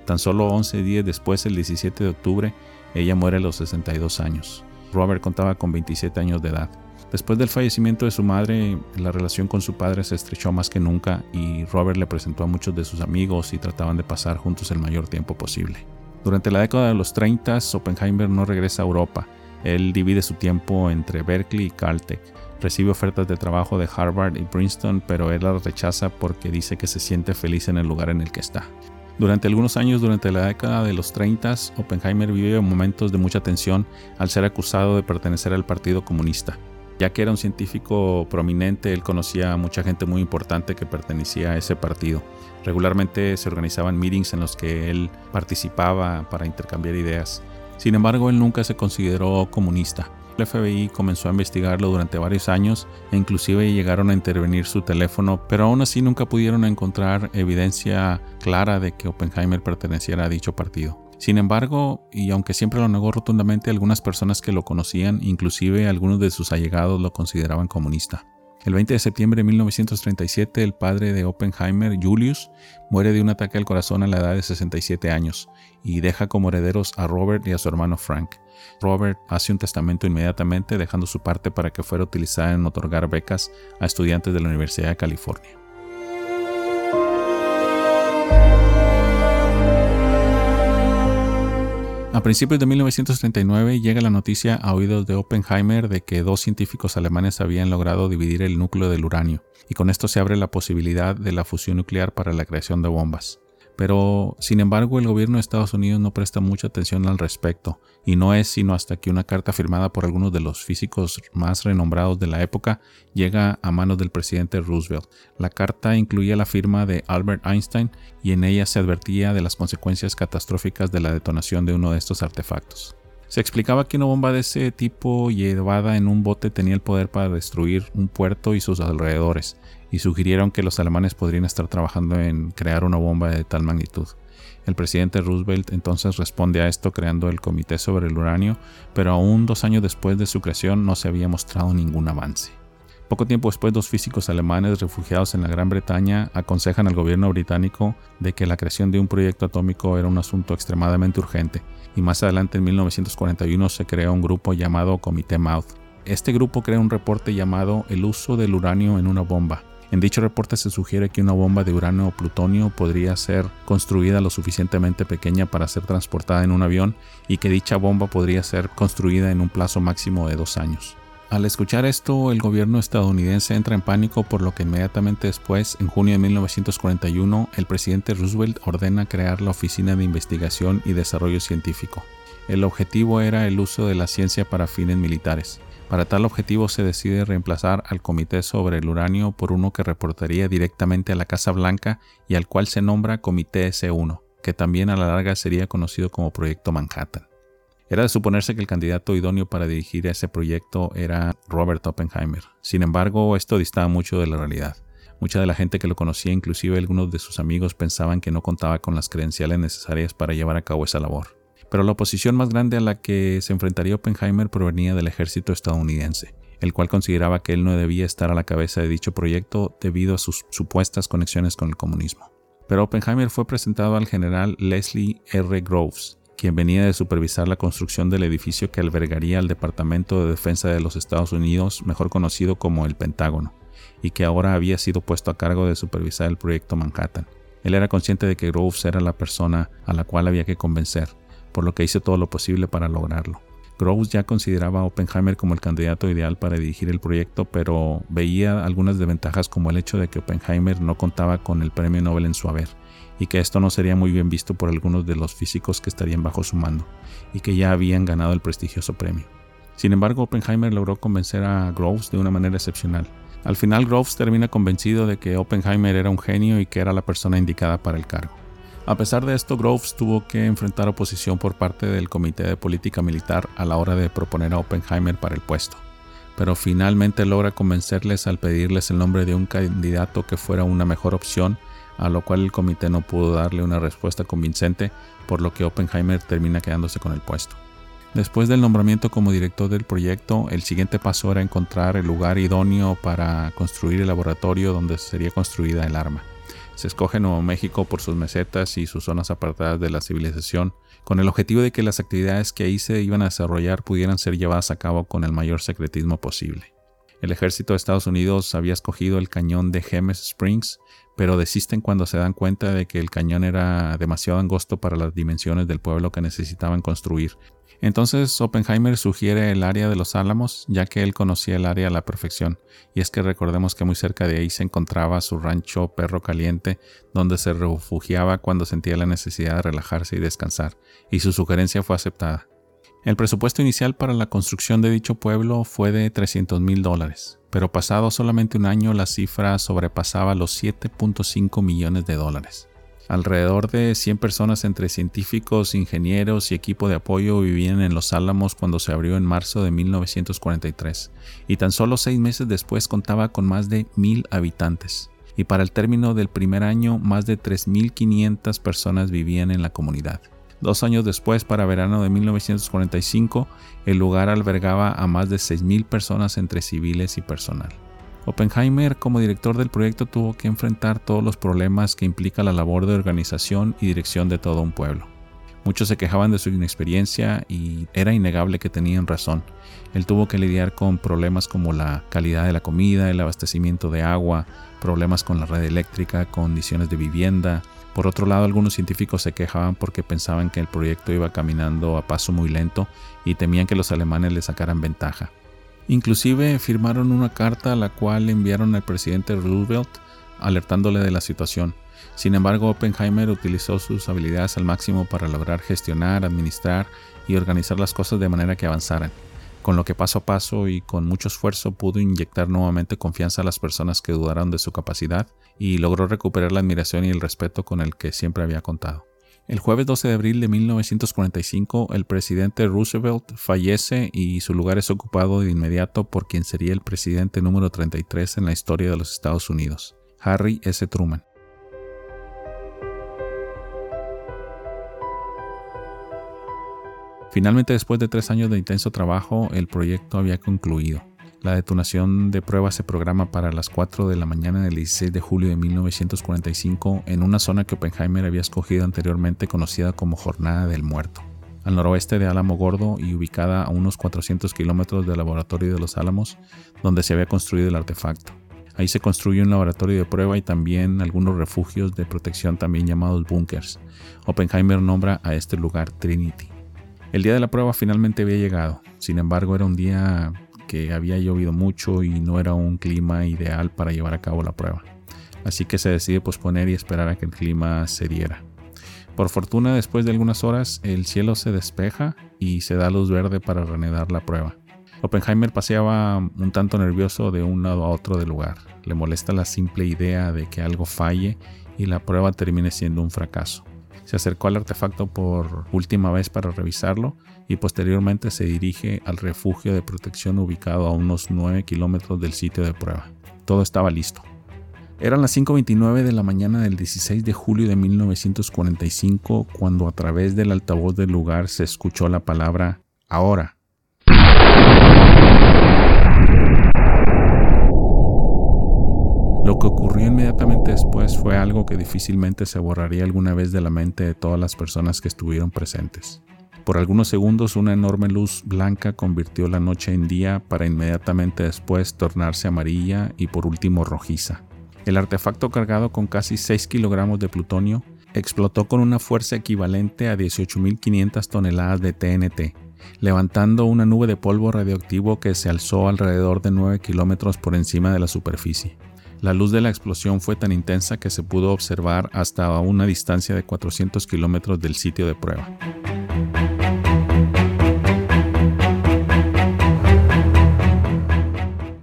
Tan solo 11 días después, el 17 de octubre, ella muere a los 62 años. Robert contaba con 27 años de edad. Después del fallecimiento de su madre, la relación con su padre se estrechó más que nunca y Robert le presentó a muchos de sus amigos y trataban de pasar juntos el mayor tiempo posible. Durante la década de los 30, Oppenheimer no regresa a Europa. Él divide su tiempo entre Berkeley y Caltech. Recibe ofertas de trabajo de Harvard y Princeton, pero él las rechaza porque dice que se siente feliz en el lugar en el que está. Durante algunos años, durante la década de los 30, Oppenheimer vivió momentos de mucha tensión al ser acusado de pertenecer al Partido Comunista. Ya que era un científico prominente, él conocía a mucha gente muy importante que pertenecía a ese partido. Regularmente se organizaban meetings en los que él participaba para intercambiar ideas. Sin embargo, él nunca se consideró comunista. El FBI comenzó a investigarlo durante varios años e inclusive llegaron a intervenir su teléfono, pero aún así nunca pudieron encontrar evidencia clara de que Oppenheimer perteneciera a dicho partido. Sin embargo, y aunque siempre lo negó rotundamente, algunas personas que lo conocían, inclusive algunos de sus allegados, lo consideraban comunista. El 20 de septiembre de 1937, el padre de Oppenheimer, Julius, muere de un ataque al corazón a la edad de 67 años y deja como herederos a Robert y a su hermano Frank. Robert hace un testamento inmediatamente dejando su parte para que fuera utilizada en otorgar becas a estudiantes de la Universidad de California. A principios de 1939 llega la noticia a oídos de Oppenheimer de que dos científicos alemanes habían logrado dividir el núcleo del uranio, y con esto se abre la posibilidad de la fusión nuclear para la creación de bombas. Pero, sin embargo, el gobierno de Estados Unidos no presta mucha atención al respecto, y no es sino hasta que una carta firmada por algunos de los físicos más renombrados de la época llega a manos del presidente Roosevelt. La carta incluía la firma de Albert Einstein y en ella se advertía de las consecuencias catastróficas de la detonación de uno de estos artefactos. Se explicaba que una bomba de ese tipo llevada en un bote tenía el poder para destruir un puerto y sus alrededores, y sugirieron que los alemanes podrían estar trabajando en crear una bomba de tal magnitud. El presidente Roosevelt entonces responde a esto creando el Comité sobre el Uranio, pero aún dos años después de su creación no se había mostrado ningún avance. Poco tiempo después, dos físicos alemanes refugiados en la Gran Bretaña aconsejan al gobierno británico de que la creación de un proyecto atómico era un asunto extremadamente urgente, y más adelante en 1941 se crea un grupo llamado Comité Mouth. Este grupo crea un reporte llamado El uso del uranio en una bomba, en dicho reporte se sugiere que una bomba de uranio o plutonio podría ser construida lo suficientemente pequeña para ser transportada en un avión y que dicha bomba podría ser construida en un plazo máximo de dos años. Al escuchar esto, el gobierno estadounidense entra en pánico por lo que inmediatamente después, en junio de 1941, el presidente Roosevelt ordena crear la Oficina de Investigación y Desarrollo Científico. El objetivo era el uso de la ciencia para fines militares. Para tal objetivo se decide reemplazar al Comité sobre el Uranio por uno que reportaría directamente a la Casa Blanca y al cual se nombra Comité S1, que también a la larga sería conocido como Proyecto Manhattan. Era de suponerse que el candidato idóneo para dirigir ese proyecto era Robert Oppenheimer. Sin embargo, esto distaba mucho de la realidad. Mucha de la gente que lo conocía, inclusive algunos de sus amigos, pensaban que no contaba con las credenciales necesarias para llevar a cabo esa labor pero la oposición más grande a la que se enfrentaría Oppenheimer provenía del ejército estadounidense, el cual consideraba que él no debía estar a la cabeza de dicho proyecto debido a sus supuestas conexiones con el comunismo. Pero Oppenheimer fue presentado al general Leslie R. Groves, quien venía de supervisar la construcción del edificio que albergaría al Departamento de Defensa de los Estados Unidos, mejor conocido como el Pentágono, y que ahora había sido puesto a cargo de supervisar el proyecto Manhattan. Él era consciente de que Groves era la persona a la cual había que convencer, por lo que hizo todo lo posible para lograrlo. Groves ya consideraba a Oppenheimer como el candidato ideal para dirigir el proyecto, pero veía algunas desventajas como el hecho de que Oppenheimer no contaba con el premio Nobel en su haber, y que esto no sería muy bien visto por algunos de los físicos que estarían bajo su mando, y que ya habían ganado el prestigioso premio. Sin embargo, Oppenheimer logró convencer a Groves de una manera excepcional. Al final, Groves termina convencido de que Oppenheimer era un genio y que era la persona indicada para el cargo. A pesar de esto, Groves tuvo que enfrentar oposición por parte del Comité de Política Militar a la hora de proponer a Oppenheimer para el puesto, pero finalmente logra convencerles al pedirles el nombre de un candidato que fuera una mejor opción, a lo cual el comité no pudo darle una respuesta convincente, por lo que Oppenheimer termina quedándose con el puesto. Después del nombramiento como director del proyecto, el siguiente paso era encontrar el lugar idóneo para construir el laboratorio donde sería construida el arma. Se escoge Nuevo México por sus mesetas y sus zonas apartadas de la civilización, con el objetivo de que las actividades que ahí se iban a desarrollar pudieran ser llevadas a cabo con el mayor secretismo posible. El ejército de Estados Unidos había escogido el cañón de James Springs, pero desisten cuando se dan cuenta de que el cañón era demasiado angosto para las dimensiones del pueblo que necesitaban construir entonces Oppenheimer sugiere el área de los Álamos, ya que él conocía el área a la perfección, y es que recordemos que muy cerca de ahí se encontraba su rancho Perro Caliente, donde se refugiaba cuando sentía la necesidad de relajarse y descansar, y su sugerencia fue aceptada. El presupuesto inicial para la construcción de dicho pueblo fue de 300 mil dólares, pero pasado solamente un año la cifra sobrepasaba los 7.5 millones de dólares. Alrededor de 100 personas entre científicos, ingenieros y equipo de apoyo vivían en Los Álamos cuando se abrió en marzo de 1943, y tan solo seis meses después contaba con más de mil habitantes. Y para el término del primer año, más de 3.500 personas vivían en la comunidad. Dos años después, para verano de 1945, el lugar albergaba a más de 6.000 personas entre civiles y personal. Oppenheimer, como director del proyecto, tuvo que enfrentar todos los problemas que implica la labor de organización y dirección de todo un pueblo. Muchos se quejaban de su inexperiencia y era innegable que tenían razón. Él tuvo que lidiar con problemas como la calidad de la comida, el abastecimiento de agua, problemas con la red eléctrica, condiciones de vivienda. Por otro lado, algunos científicos se quejaban porque pensaban que el proyecto iba caminando a paso muy lento y temían que los alemanes le sacaran ventaja. Inclusive firmaron una carta a la cual enviaron al presidente Roosevelt alertándole de la situación. Sin embargo, Oppenheimer utilizó sus habilidades al máximo para lograr gestionar, administrar y organizar las cosas de manera que avanzaran, con lo que paso a paso y con mucho esfuerzo pudo inyectar nuevamente confianza a las personas que dudaron de su capacidad y logró recuperar la admiración y el respeto con el que siempre había contado. El jueves 12 de abril de 1945, el presidente Roosevelt fallece y su lugar es ocupado de inmediato por quien sería el presidente número 33 en la historia de los Estados Unidos, Harry S. Truman. Finalmente, después de tres años de intenso trabajo, el proyecto había concluido. La detonación de pruebas se programa para las 4 de la mañana del 16 de julio de 1945 en una zona que Oppenheimer había escogido anteriormente conocida como Jornada del Muerto, al noroeste de Álamo Gordo y ubicada a unos 400 kilómetros del laboratorio de los Álamos, donde se había construido el artefacto. Ahí se construye un laboratorio de prueba y también algunos refugios de protección también llamados bunkers. Oppenheimer nombra a este lugar Trinity. El día de la prueba finalmente había llegado, sin embargo era un día que había llovido mucho y no era un clima ideal para llevar a cabo la prueba. Así que se decide posponer y esperar a que el clima se diera. Por fortuna, después de algunas horas, el cielo se despeja y se da luz verde para reanudar la prueba. Oppenheimer paseaba un tanto nervioso de un lado a otro del lugar. Le molesta la simple idea de que algo falle y la prueba termine siendo un fracaso. Se acercó al artefacto por última vez para revisarlo y posteriormente se dirige al refugio de protección ubicado a unos 9 kilómetros del sitio de prueba. Todo estaba listo. Eran las 5.29 de la mañana del 16 de julio de 1945 cuando a través del altavoz del lugar se escuchó la palabra ahora. Lo que ocurrió inmediatamente después fue algo que difícilmente se borraría alguna vez de la mente de todas las personas que estuvieron presentes. Por algunos segundos una enorme luz blanca convirtió la noche en día para inmediatamente después tornarse amarilla y por último rojiza. El artefacto cargado con casi 6 kilogramos de plutonio explotó con una fuerza equivalente a 18.500 toneladas de TNT, levantando una nube de polvo radioactivo que se alzó alrededor de 9 kilómetros por encima de la superficie. La luz de la explosión fue tan intensa que se pudo observar hasta una distancia de 400 kilómetros del sitio de prueba.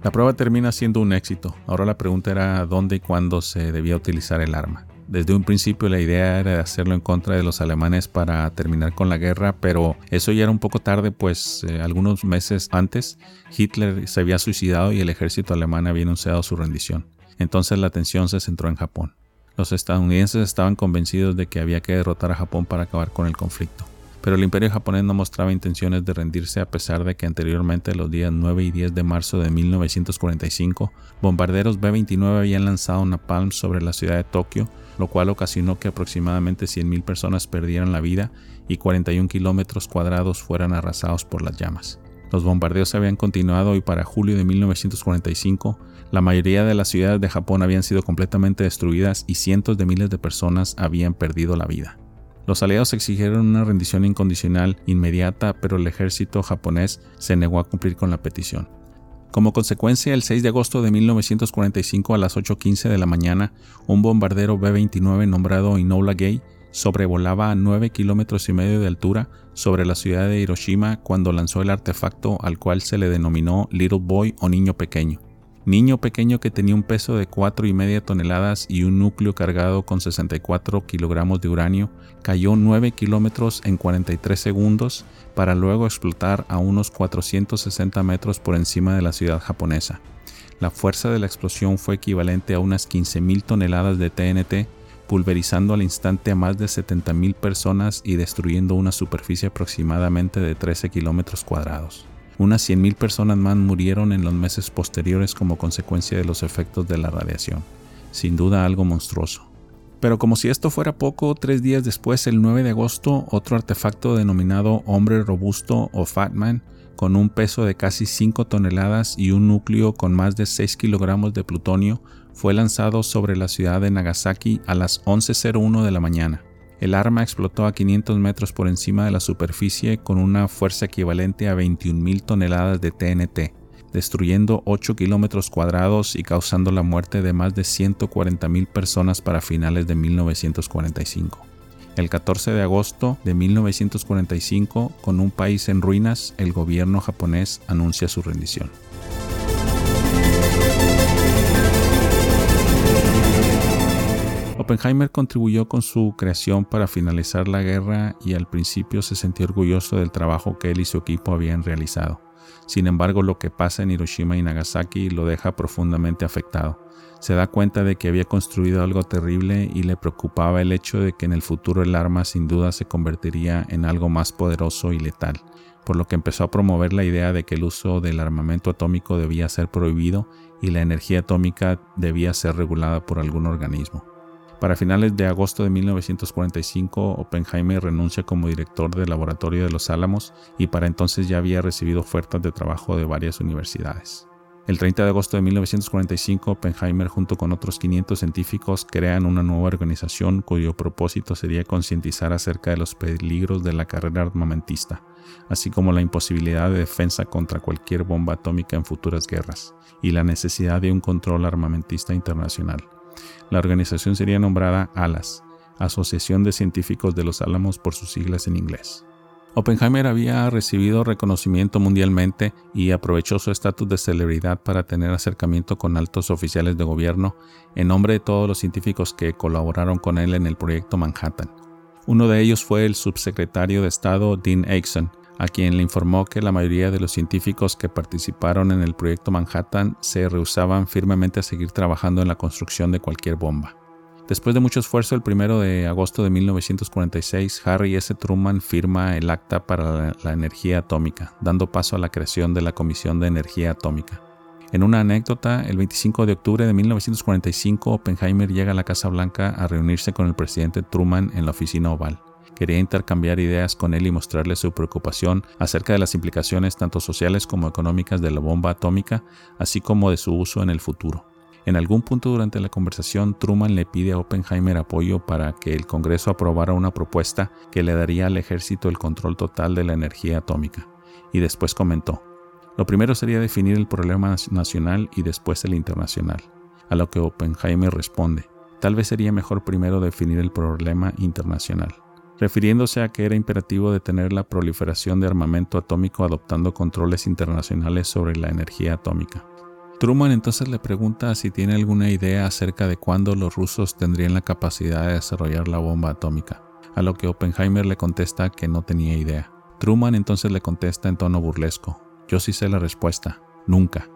La prueba termina siendo un éxito. Ahora la pregunta era dónde y cuándo se debía utilizar el arma. Desde un principio la idea era hacerlo en contra de los alemanes para terminar con la guerra, pero eso ya era un poco tarde, pues eh, algunos meses antes Hitler se había suicidado y el ejército alemán había anunciado su rendición. Entonces la atención se centró en Japón. Los estadounidenses estaban convencidos de que había que derrotar a Japón para acabar con el conflicto pero el imperio japonés no mostraba intenciones de rendirse a pesar de que anteriormente los días 9 y 10 de marzo de 1945 bombarderos B-29 habían lanzado napalm sobre la ciudad de Tokio, lo cual ocasionó que aproximadamente 100.000 personas perdieran la vida y 41 kilómetros cuadrados fueran arrasados por las llamas. Los bombardeos habían continuado y para julio de 1945 la mayoría de las ciudades de Japón habían sido completamente destruidas y cientos de miles de personas habían perdido la vida. Los aliados exigieron una rendición incondicional inmediata, pero el ejército japonés se negó a cumplir con la petición. Como consecuencia, el 6 de agosto de 1945 a las 8.15 de la mañana, un bombardero B-29 nombrado Inola Gay sobrevolaba a 9 kilómetros y medio de altura sobre la ciudad de Hiroshima cuando lanzó el artefacto al cual se le denominó Little Boy o Niño Pequeño niño pequeño que tenía un peso de 4 y media toneladas y un núcleo cargado con 64 kilogramos de uranio, cayó 9 kilómetros en 43 segundos para luego explotar a unos 460 metros por encima de la ciudad japonesa. La fuerza de la explosión fue equivalente a unas 15.000 toneladas de TNT, pulverizando al instante a más de 70.000 personas y destruyendo una superficie aproximadamente de 13 kilómetros cuadrados. Unas 100.000 personas más murieron en los meses posteriores como consecuencia de los efectos de la radiación. Sin duda algo monstruoso. Pero como si esto fuera poco, tres días después, el 9 de agosto, otro artefacto denominado Hombre Robusto o Fatman, con un peso de casi 5 toneladas y un núcleo con más de 6 kilogramos de plutonio, fue lanzado sobre la ciudad de Nagasaki a las 11.01 de la mañana. El arma explotó a 500 metros por encima de la superficie con una fuerza equivalente a 21.000 toneladas de TNT, destruyendo 8 kilómetros cuadrados y causando la muerte de más de 140.000 personas para finales de 1945. El 14 de agosto de 1945, con un país en ruinas, el gobierno japonés anuncia su rendición. Oppenheimer contribuyó con su creación para finalizar la guerra y al principio se sentía orgulloso del trabajo que él y su equipo habían realizado. Sin embargo, lo que pasa en Hiroshima y Nagasaki lo deja profundamente afectado. Se da cuenta de que había construido algo terrible y le preocupaba el hecho de que en el futuro el arma sin duda se convertiría en algo más poderoso y letal, por lo que empezó a promover la idea de que el uso del armamento atómico debía ser prohibido y la energía atómica debía ser regulada por algún organismo. Para finales de agosto de 1945, Oppenheimer renuncia como director del Laboratorio de los Álamos y para entonces ya había recibido ofertas de trabajo de varias universidades. El 30 de agosto de 1945, Oppenheimer junto con otros 500 científicos crean una nueva organización cuyo propósito sería concientizar acerca de los peligros de la carrera armamentista, así como la imposibilidad de defensa contra cualquier bomba atómica en futuras guerras, y la necesidad de un control armamentista internacional. La organización sería nombrada ALAS, Asociación de Científicos de los Álamos por sus siglas en inglés. Oppenheimer había recibido reconocimiento mundialmente y aprovechó su estatus de celebridad para tener acercamiento con altos oficiales de gobierno en nombre de todos los científicos que colaboraron con él en el proyecto Manhattan. Uno de ellos fue el subsecretario de Estado Dean Axon, a quien le informó que la mayoría de los científicos que participaron en el proyecto Manhattan se rehusaban firmemente a seguir trabajando en la construcción de cualquier bomba. Después de mucho esfuerzo, el 1 de agosto de 1946, Harry S. Truman firma el Acta para la Energía Atómica, dando paso a la creación de la Comisión de Energía Atómica. En una anécdota, el 25 de octubre de 1945, Oppenheimer llega a la Casa Blanca a reunirse con el presidente Truman en la oficina oval. Quería intercambiar ideas con él y mostrarle su preocupación acerca de las implicaciones tanto sociales como económicas de la bomba atómica, así como de su uso en el futuro. En algún punto durante la conversación, Truman le pide a Oppenheimer apoyo para que el Congreso aprobara una propuesta que le daría al ejército el control total de la energía atómica. Y después comentó, lo primero sería definir el problema nacional y después el internacional. A lo que Oppenheimer responde, tal vez sería mejor primero definir el problema internacional refiriéndose a que era imperativo detener la proliferación de armamento atómico adoptando controles internacionales sobre la energía atómica. Truman entonces le pregunta si tiene alguna idea acerca de cuándo los rusos tendrían la capacidad de desarrollar la bomba atómica, a lo que Oppenheimer le contesta que no tenía idea. Truman entonces le contesta en tono burlesco, yo sí sé la respuesta, nunca.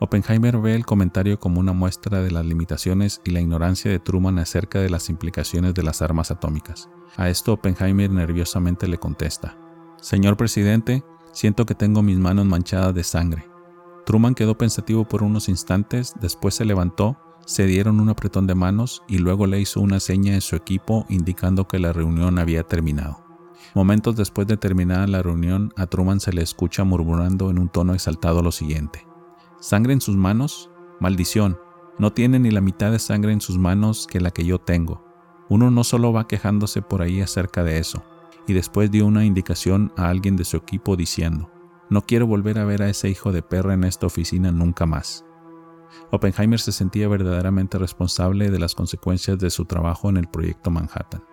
Oppenheimer ve el comentario como una muestra de las limitaciones y la ignorancia de Truman acerca de las implicaciones de las armas atómicas. A esto Oppenheimer nerviosamente le contesta, Señor presidente, siento que tengo mis manos manchadas de sangre. Truman quedó pensativo por unos instantes, después se levantó, se dieron un apretón de manos y luego le hizo una seña en su equipo indicando que la reunión había terminado. Momentos después de terminada la reunión, a Truman se le escucha murmurando en un tono exaltado lo siguiente. ¿Sangre en sus manos? Maldición, no tiene ni la mitad de sangre en sus manos que la que yo tengo. Uno no solo va quejándose por ahí acerca de eso, y después dio una indicación a alguien de su equipo diciendo, no quiero volver a ver a ese hijo de perra en esta oficina nunca más. Oppenheimer se sentía verdaderamente responsable de las consecuencias de su trabajo en el proyecto Manhattan.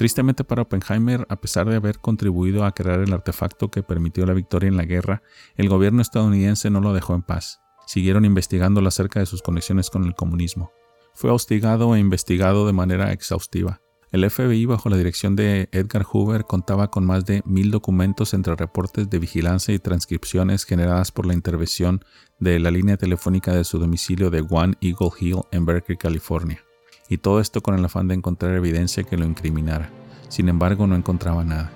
Tristemente para Oppenheimer, a pesar de haber contribuido a crear el artefacto que permitió la victoria en la guerra, el gobierno estadounidense no lo dejó en paz. Siguieron investigándolo acerca de sus conexiones con el comunismo. Fue hostigado e investigado de manera exhaustiva. El FBI, bajo la dirección de Edgar Hoover, contaba con más de mil documentos entre reportes de vigilancia y transcripciones generadas por la intervención de la línea telefónica de su domicilio de One Eagle Hill en Berkeley, California. Y todo esto con el afán de encontrar evidencia que lo incriminara. Sin embargo, no encontraba nada.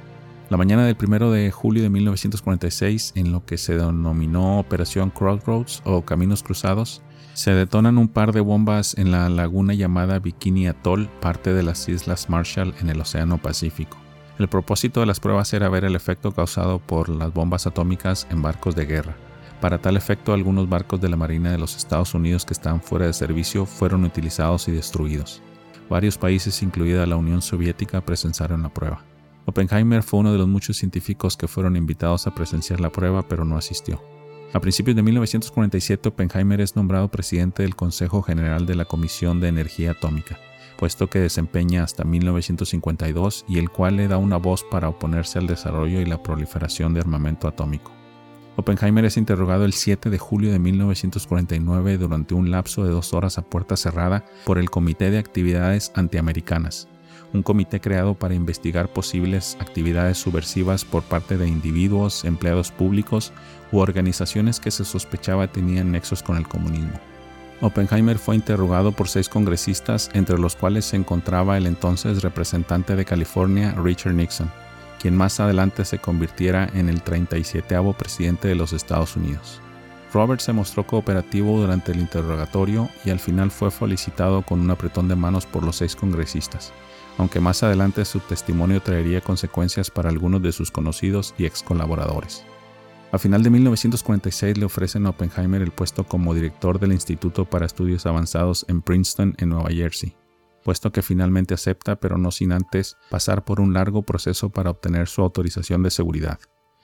La mañana del 1 de julio de 1946, en lo que se denominó Operación Crossroads o Caminos Cruzados, se detonan un par de bombas en la laguna llamada Bikini Atoll, parte de las Islas Marshall en el Océano Pacífico. El propósito de las pruebas era ver el efecto causado por las bombas atómicas en barcos de guerra. Para tal efecto, algunos barcos de la Marina de los Estados Unidos que estaban fuera de servicio fueron utilizados y destruidos. Varios países, incluida la Unión Soviética, presenciaron la prueba. Oppenheimer fue uno de los muchos científicos que fueron invitados a presenciar la prueba, pero no asistió. A principios de 1947, Oppenheimer es nombrado presidente del Consejo General de la Comisión de Energía Atómica, puesto que desempeña hasta 1952 y el cual le da una voz para oponerse al desarrollo y la proliferación de armamento atómico. Oppenheimer es interrogado el 7 de julio de 1949 durante un lapso de dos horas a puerta cerrada por el Comité de Actividades Antiamericanas, un comité creado para investigar posibles actividades subversivas por parte de individuos, empleados públicos u organizaciones que se sospechaba tenían nexos con el comunismo. Oppenheimer fue interrogado por seis congresistas, entre los cuales se encontraba el entonces representante de California, Richard Nixon, quien más adelante se convirtiera en el 37 presidente de los Estados Unidos. Robert se mostró cooperativo durante el interrogatorio y al final fue felicitado con un apretón de manos por los seis congresistas aunque más adelante su testimonio traería consecuencias para algunos de sus conocidos y ex colaboradores. A final de 1946 le ofrecen a Oppenheimer el puesto como director del Instituto para Estudios Avanzados en Princeton, en Nueva Jersey, puesto que finalmente acepta, pero no sin antes pasar por un largo proceso para obtener su autorización de seguridad,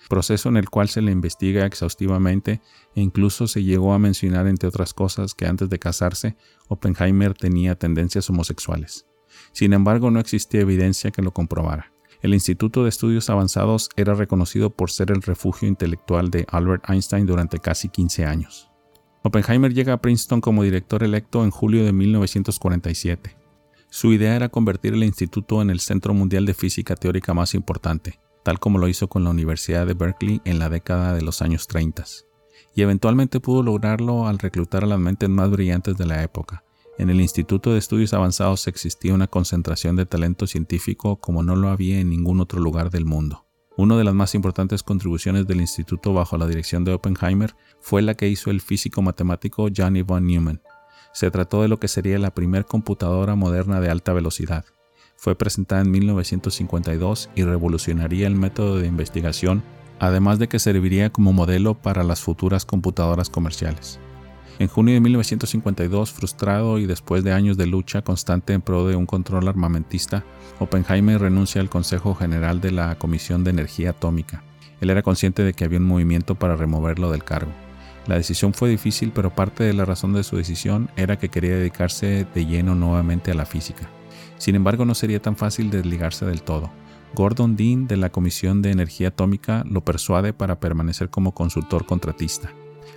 proceso en el cual se le investiga exhaustivamente e incluso se llegó a mencionar, entre otras cosas, que antes de casarse, Oppenheimer tenía tendencias homosexuales. Sin embargo, no existía evidencia que lo comprobara. El Instituto de Estudios Avanzados era reconocido por ser el refugio intelectual de Albert Einstein durante casi 15 años. Oppenheimer llega a Princeton como director electo en julio de 1947. Su idea era convertir el instituto en el centro mundial de física teórica más importante, tal como lo hizo con la Universidad de Berkeley en la década de los años 30. Y eventualmente pudo lograrlo al reclutar a las mentes más brillantes de la época, en el Instituto de Estudios Avanzados existía una concentración de talento científico como no lo había en ningún otro lugar del mundo. Una de las más importantes contribuciones del instituto bajo la dirección de Oppenheimer fue la que hizo el físico matemático Johnny von Neumann. Se trató de lo que sería la primera computadora moderna de alta velocidad. Fue presentada en 1952 y revolucionaría el método de investigación, además de que serviría como modelo para las futuras computadoras comerciales. En junio de 1952, frustrado y después de años de lucha constante en pro de un control armamentista, Oppenheimer renuncia al Consejo General de la Comisión de Energía Atómica. Él era consciente de que había un movimiento para removerlo del cargo. La decisión fue difícil, pero parte de la razón de su decisión era que quería dedicarse de lleno nuevamente a la física. Sin embargo, no sería tan fácil desligarse del todo. Gordon Dean de la Comisión de Energía Atómica lo persuade para permanecer como consultor contratista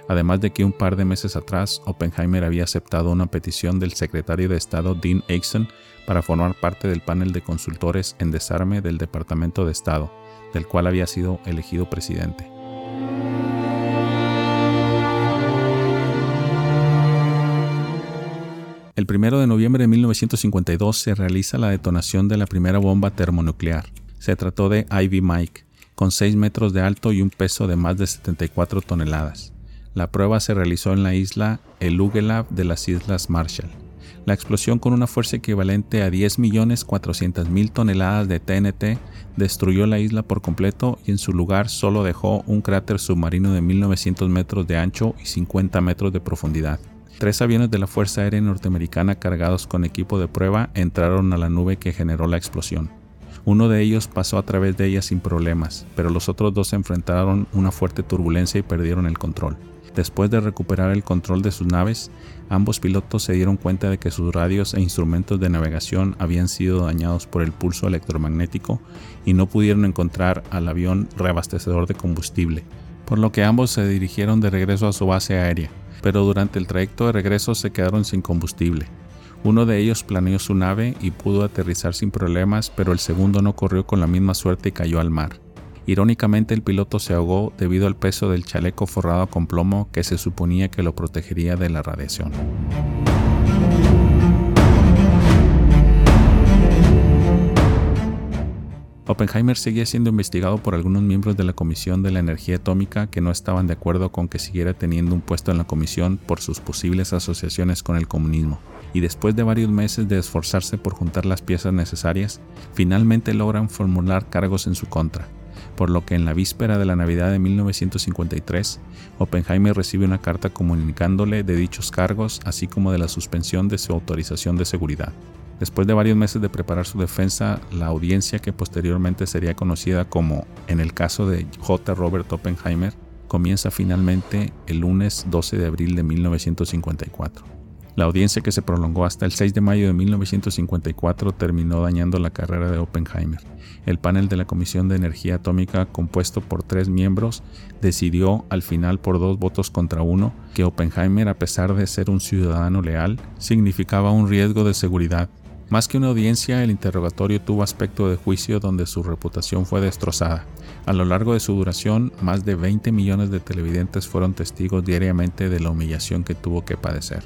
además de que un par de meses atrás Oppenheimer había aceptado una petición del secretario de Estado Dean Axon para formar parte del panel de consultores en desarme del Departamento de Estado, del cual había sido elegido presidente. El 1 de noviembre de 1952 se realiza la detonación de la primera bomba termonuclear. Se trató de Ivy Mike, con 6 metros de alto y un peso de más de 74 toneladas. La prueba se realizó en la isla Elugelab de las Islas Marshall. La explosión con una fuerza equivalente a 10.400.000 toneladas de TNT destruyó la isla por completo y en su lugar solo dejó un cráter submarino de 1.900 metros de ancho y 50 metros de profundidad. Tres aviones de la Fuerza Aérea Norteamericana cargados con equipo de prueba entraron a la nube que generó la explosión. Uno de ellos pasó a través de ella sin problemas, pero los otros dos enfrentaron una fuerte turbulencia y perdieron el control. Después de recuperar el control de sus naves, ambos pilotos se dieron cuenta de que sus radios e instrumentos de navegación habían sido dañados por el pulso electromagnético y no pudieron encontrar al avión reabastecedor de combustible, por lo que ambos se dirigieron de regreso a su base aérea, pero durante el trayecto de regreso se quedaron sin combustible. Uno de ellos planeó su nave y pudo aterrizar sin problemas, pero el segundo no corrió con la misma suerte y cayó al mar. Irónicamente el piloto se ahogó debido al peso del chaleco forrado con plomo que se suponía que lo protegería de la radiación. Oppenheimer seguía siendo investigado por algunos miembros de la Comisión de la Energía Atómica que no estaban de acuerdo con que siguiera teniendo un puesto en la comisión por sus posibles asociaciones con el comunismo, y después de varios meses de esforzarse por juntar las piezas necesarias, finalmente logran formular cargos en su contra, por lo que en la víspera de la Navidad de 1953, Oppenheimer recibe una carta comunicándole de dichos cargos, así como de la suspensión de su autorización de seguridad. Después de varios meses de preparar su defensa, la audiencia que posteriormente sería conocida como, en el caso de J. Robert Oppenheimer, comienza finalmente el lunes 12 de abril de 1954. La audiencia que se prolongó hasta el 6 de mayo de 1954 terminó dañando la carrera de Oppenheimer. El panel de la Comisión de Energía Atómica, compuesto por tres miembros, decidió al final por dos votos contra uno que Oppenheimer, a pesar de ser un ciudadano leal, significaba un riesgo de seguridad más que una audiencia, el interrogatorio tuvo aspecto de juicio donde su reputación fue destrozada. A lo largo de su duración, más de 20 millones de televidentes fueron testigos diariamente de la humillación que tuvo que padecer.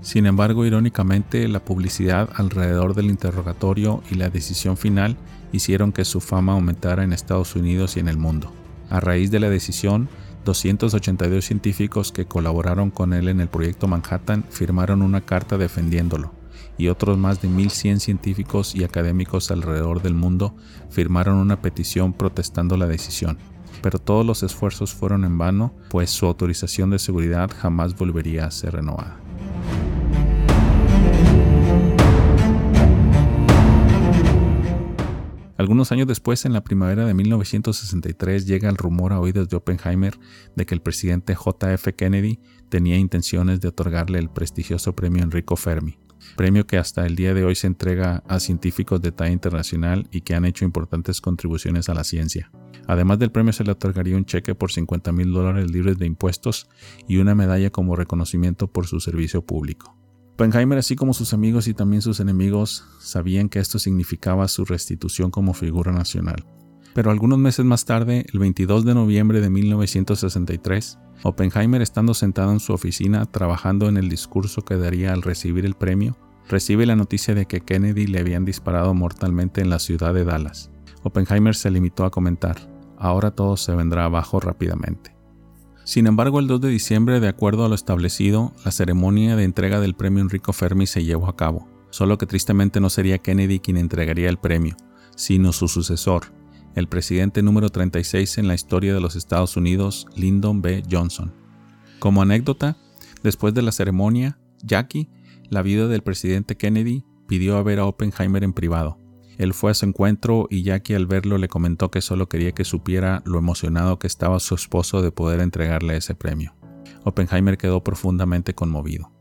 Sin embargo, irónicamente, la publicidad alrededor del interrogatorio y la decisión final hicieron que su fama aumentara en Estados Unidos y en el mundo. A raíz de la decisión, 282 científicos que colaboraron con él en el proyecto Manhattan firmaron una carta defendiéndolo y otros más de 1.100 científicos y académicos alrededor del mundo firmaron una petición protestando la decisión. Pero todos los esfuerzos fueron en vano, pues su autorización de seguridad jamás volvería a ser renovada. Algunos años después, en la primavera de 1963, llega el rumor a oídos de Oppenheimer de que el presidente JF Kennedy tenía intenciones de otorgarle el prestigioso premio Enrico Fermi, premio que hasta el día de hoy se entrega a científicos de talla internacional y que han hecho importantes contribuciones a la ciencia. Además del premio se le otorgaría un cheque por 50 mil dólares libres de impuestos y una medalla como reconocimiento por su servicio público. Oppenheimer, así como sus amigos y también sus enemigos, sabían que esto significaba su restitución como figura nacional. Pero algunos meses más tarde, el 22 de noviembre de 1963, Oppenheimer, estando sentado en su oficina trabajando en el discurso que daría al recibir el premio, recibe la noticia de que Kennedy le habían disparado mortalmente en la ciudad de Dallas. Oppenheimer se limitó a comentar, ahora todo se vendrá abajo rápidamente. Sin embargo, el 2 de diciembre, de acuerdo a lo establecido, la ceremonia de entrega del premio Enrico Fermi se llevó a cabo, solo que tristemente no sería Kennedy quien entregaría el premio, sino su sucesor, el presidente número 36 en la historia de los Estados Unidos, Lyndon B. Johnson. Como anécdota, después de la ceremonia, Jackie, la viuda del presidente Kennedy, pidió a ver a Oppenheimer en privado. Él fue a su encuentro y Jackie al verlo le comentó que solo quería que supiera lo emocionado que estaba su esposo de poder entregarle ese premio. Oppenheimer quedó profundamente conmovido.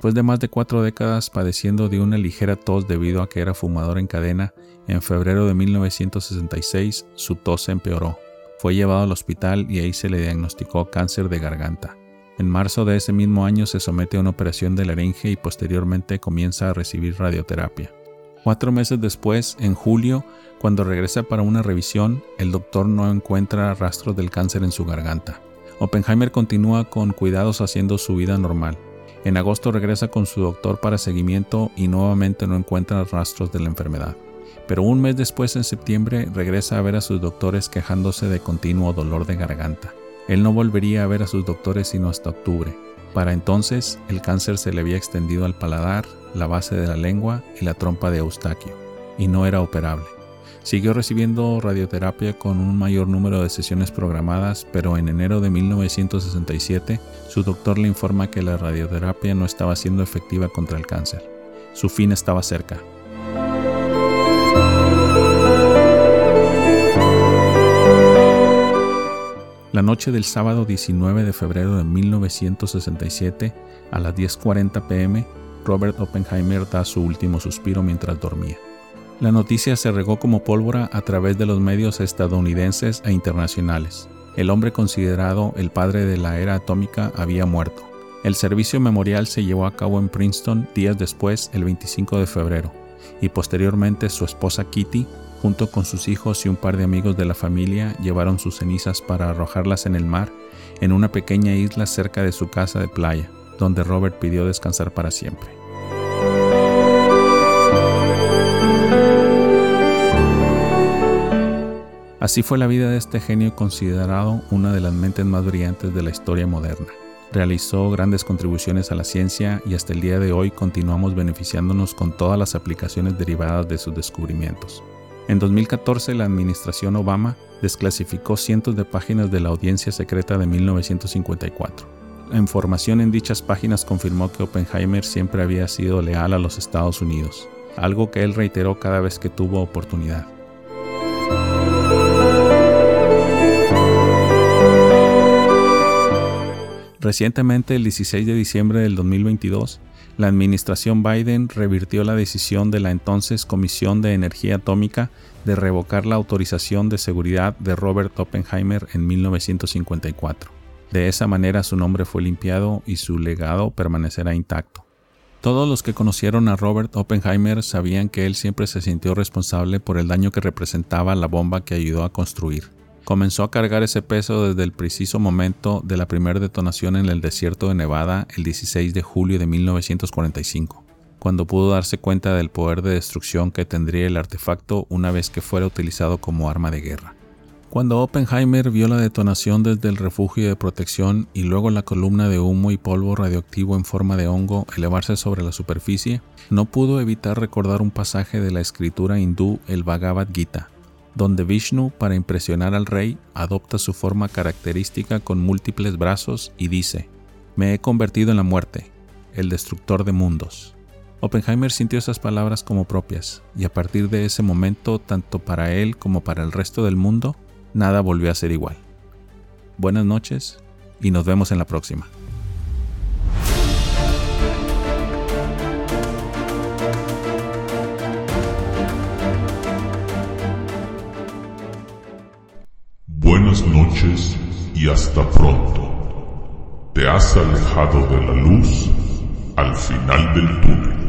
Después de más de cuatro décadas padeciendo de una ligera tos debido a que era fumador en cadena, en febrero de 1966 su tos empeoró. Fue llevado al hospital y ahí se le diagnosticó cáncer de garganta. En marzo de ese mismo año se somete a una operación de laringe y posteriormente comienza a recibir radioterapia. Cuatro meses después, en julio, cuando regresa para una revisión, el doctor no encuentra rastros del cáncer en su garganta. Oppenheimer continúa con cuidados haciendo su vida normal. En agosto regresa con su doctor para seguimiento y nuevamente no encuentra rastros de la enfermedad. Pero un mes después, en septiembre, regresa a ver a sus doctores quejándose de continuo dolor de garganta. Él no volvería a ver a sus doctores sino hasta octubre. Para entonces, el cáncer se le había extendido al paladar, la base de la lengua y la trompa de Eustaquio, y no era operable. Siguió recibiendo radioterapia con un mayor número de sesiones programadas, pero en enero de 1967 su doctor le informa que la radioterapia no estaba siendo efectiva contra el cáncer. Su fin estaba cerca. La noche del sábado 19 de febrero de 1967, a las 10.40 pm, Robert Oppenheimer da su último suspiro mientras dormía. La noticia se regó como pólvora a través de los medios estadounidenses e internacionales. el hombre considerado el padre de la era atómica había muerto. El servicio memorial se llevó a cabo en Princeton días después, el 25 de febrero, y posteriormente su esposa Kitty, junto con sus hijos y un par de amigos de la familia, llevaron sus cenizas para arrojarlas en el mar en una pequeña isla cerca de su casa de playa, donde Robert pidió descansar para siempre. Así fue la vida de este genio considerado una de las mentes más brillantes de la historia moderna. Realizó grandes contribuciones a la ciencia y hasta el día de hoy continuamos beneficiándonos con todas las aplicaciones derivadas de sus descubrimientos. En 2014 la administración Obama desclasificó cientos de páginas de la audiencia secreta de 1954. La información en dichas páginas confirmó que Oppenheimer siempre había sido leal a los Estados Unidos, algo que él reiteró cada vez que tuvo oportunidad. Recientemente, el 16 de diciembre del 2022, la administración Biden revirtió la decisión de la entonces Comisión de Energía Atómica de revocar la autorización de seguridad de Robert Oppenheimer en 1954. De esa manera su nombre fue limpiado y su legado permanecerá intacto. Todos los que conocieron a Robert Oppenheimer sabían que él siempre se sintió responsable por el daño que representaba la bomba que ayudó a construir comenzó a cargar ese peso desde el preciso momento de la primera detonación en el desierto de Nevada el 16 de julio de 1945, cuando pudo darse cuenta del poder de destrucción que tendría el artefacto una vez que fuera utilizado como arma de guerra. Cuando Oppenheimer vio la detonación desde el refugio de protección y luego la columna de humo y polvo radioactivo en forma de hongo elevarse sobre la superficie, no pudo evitar recordar un pasaje de la escritura hindú, el Bhagavad Gita, donde Vishnu, para impresionar al rey, adopta su forma característica con múltiples brazos y dice, Me he convertido en la muerte, el destructor de mundos. Oppenheimer sintió esas palabras como propias, y a partir de ese momento, tanto para él como para el resto del mundo, nada volvió a ser igual. Buenas noches y nos vemos en la próxima. Buenas noches y hasta pronto. Te has alejado de la luz al final del túnel.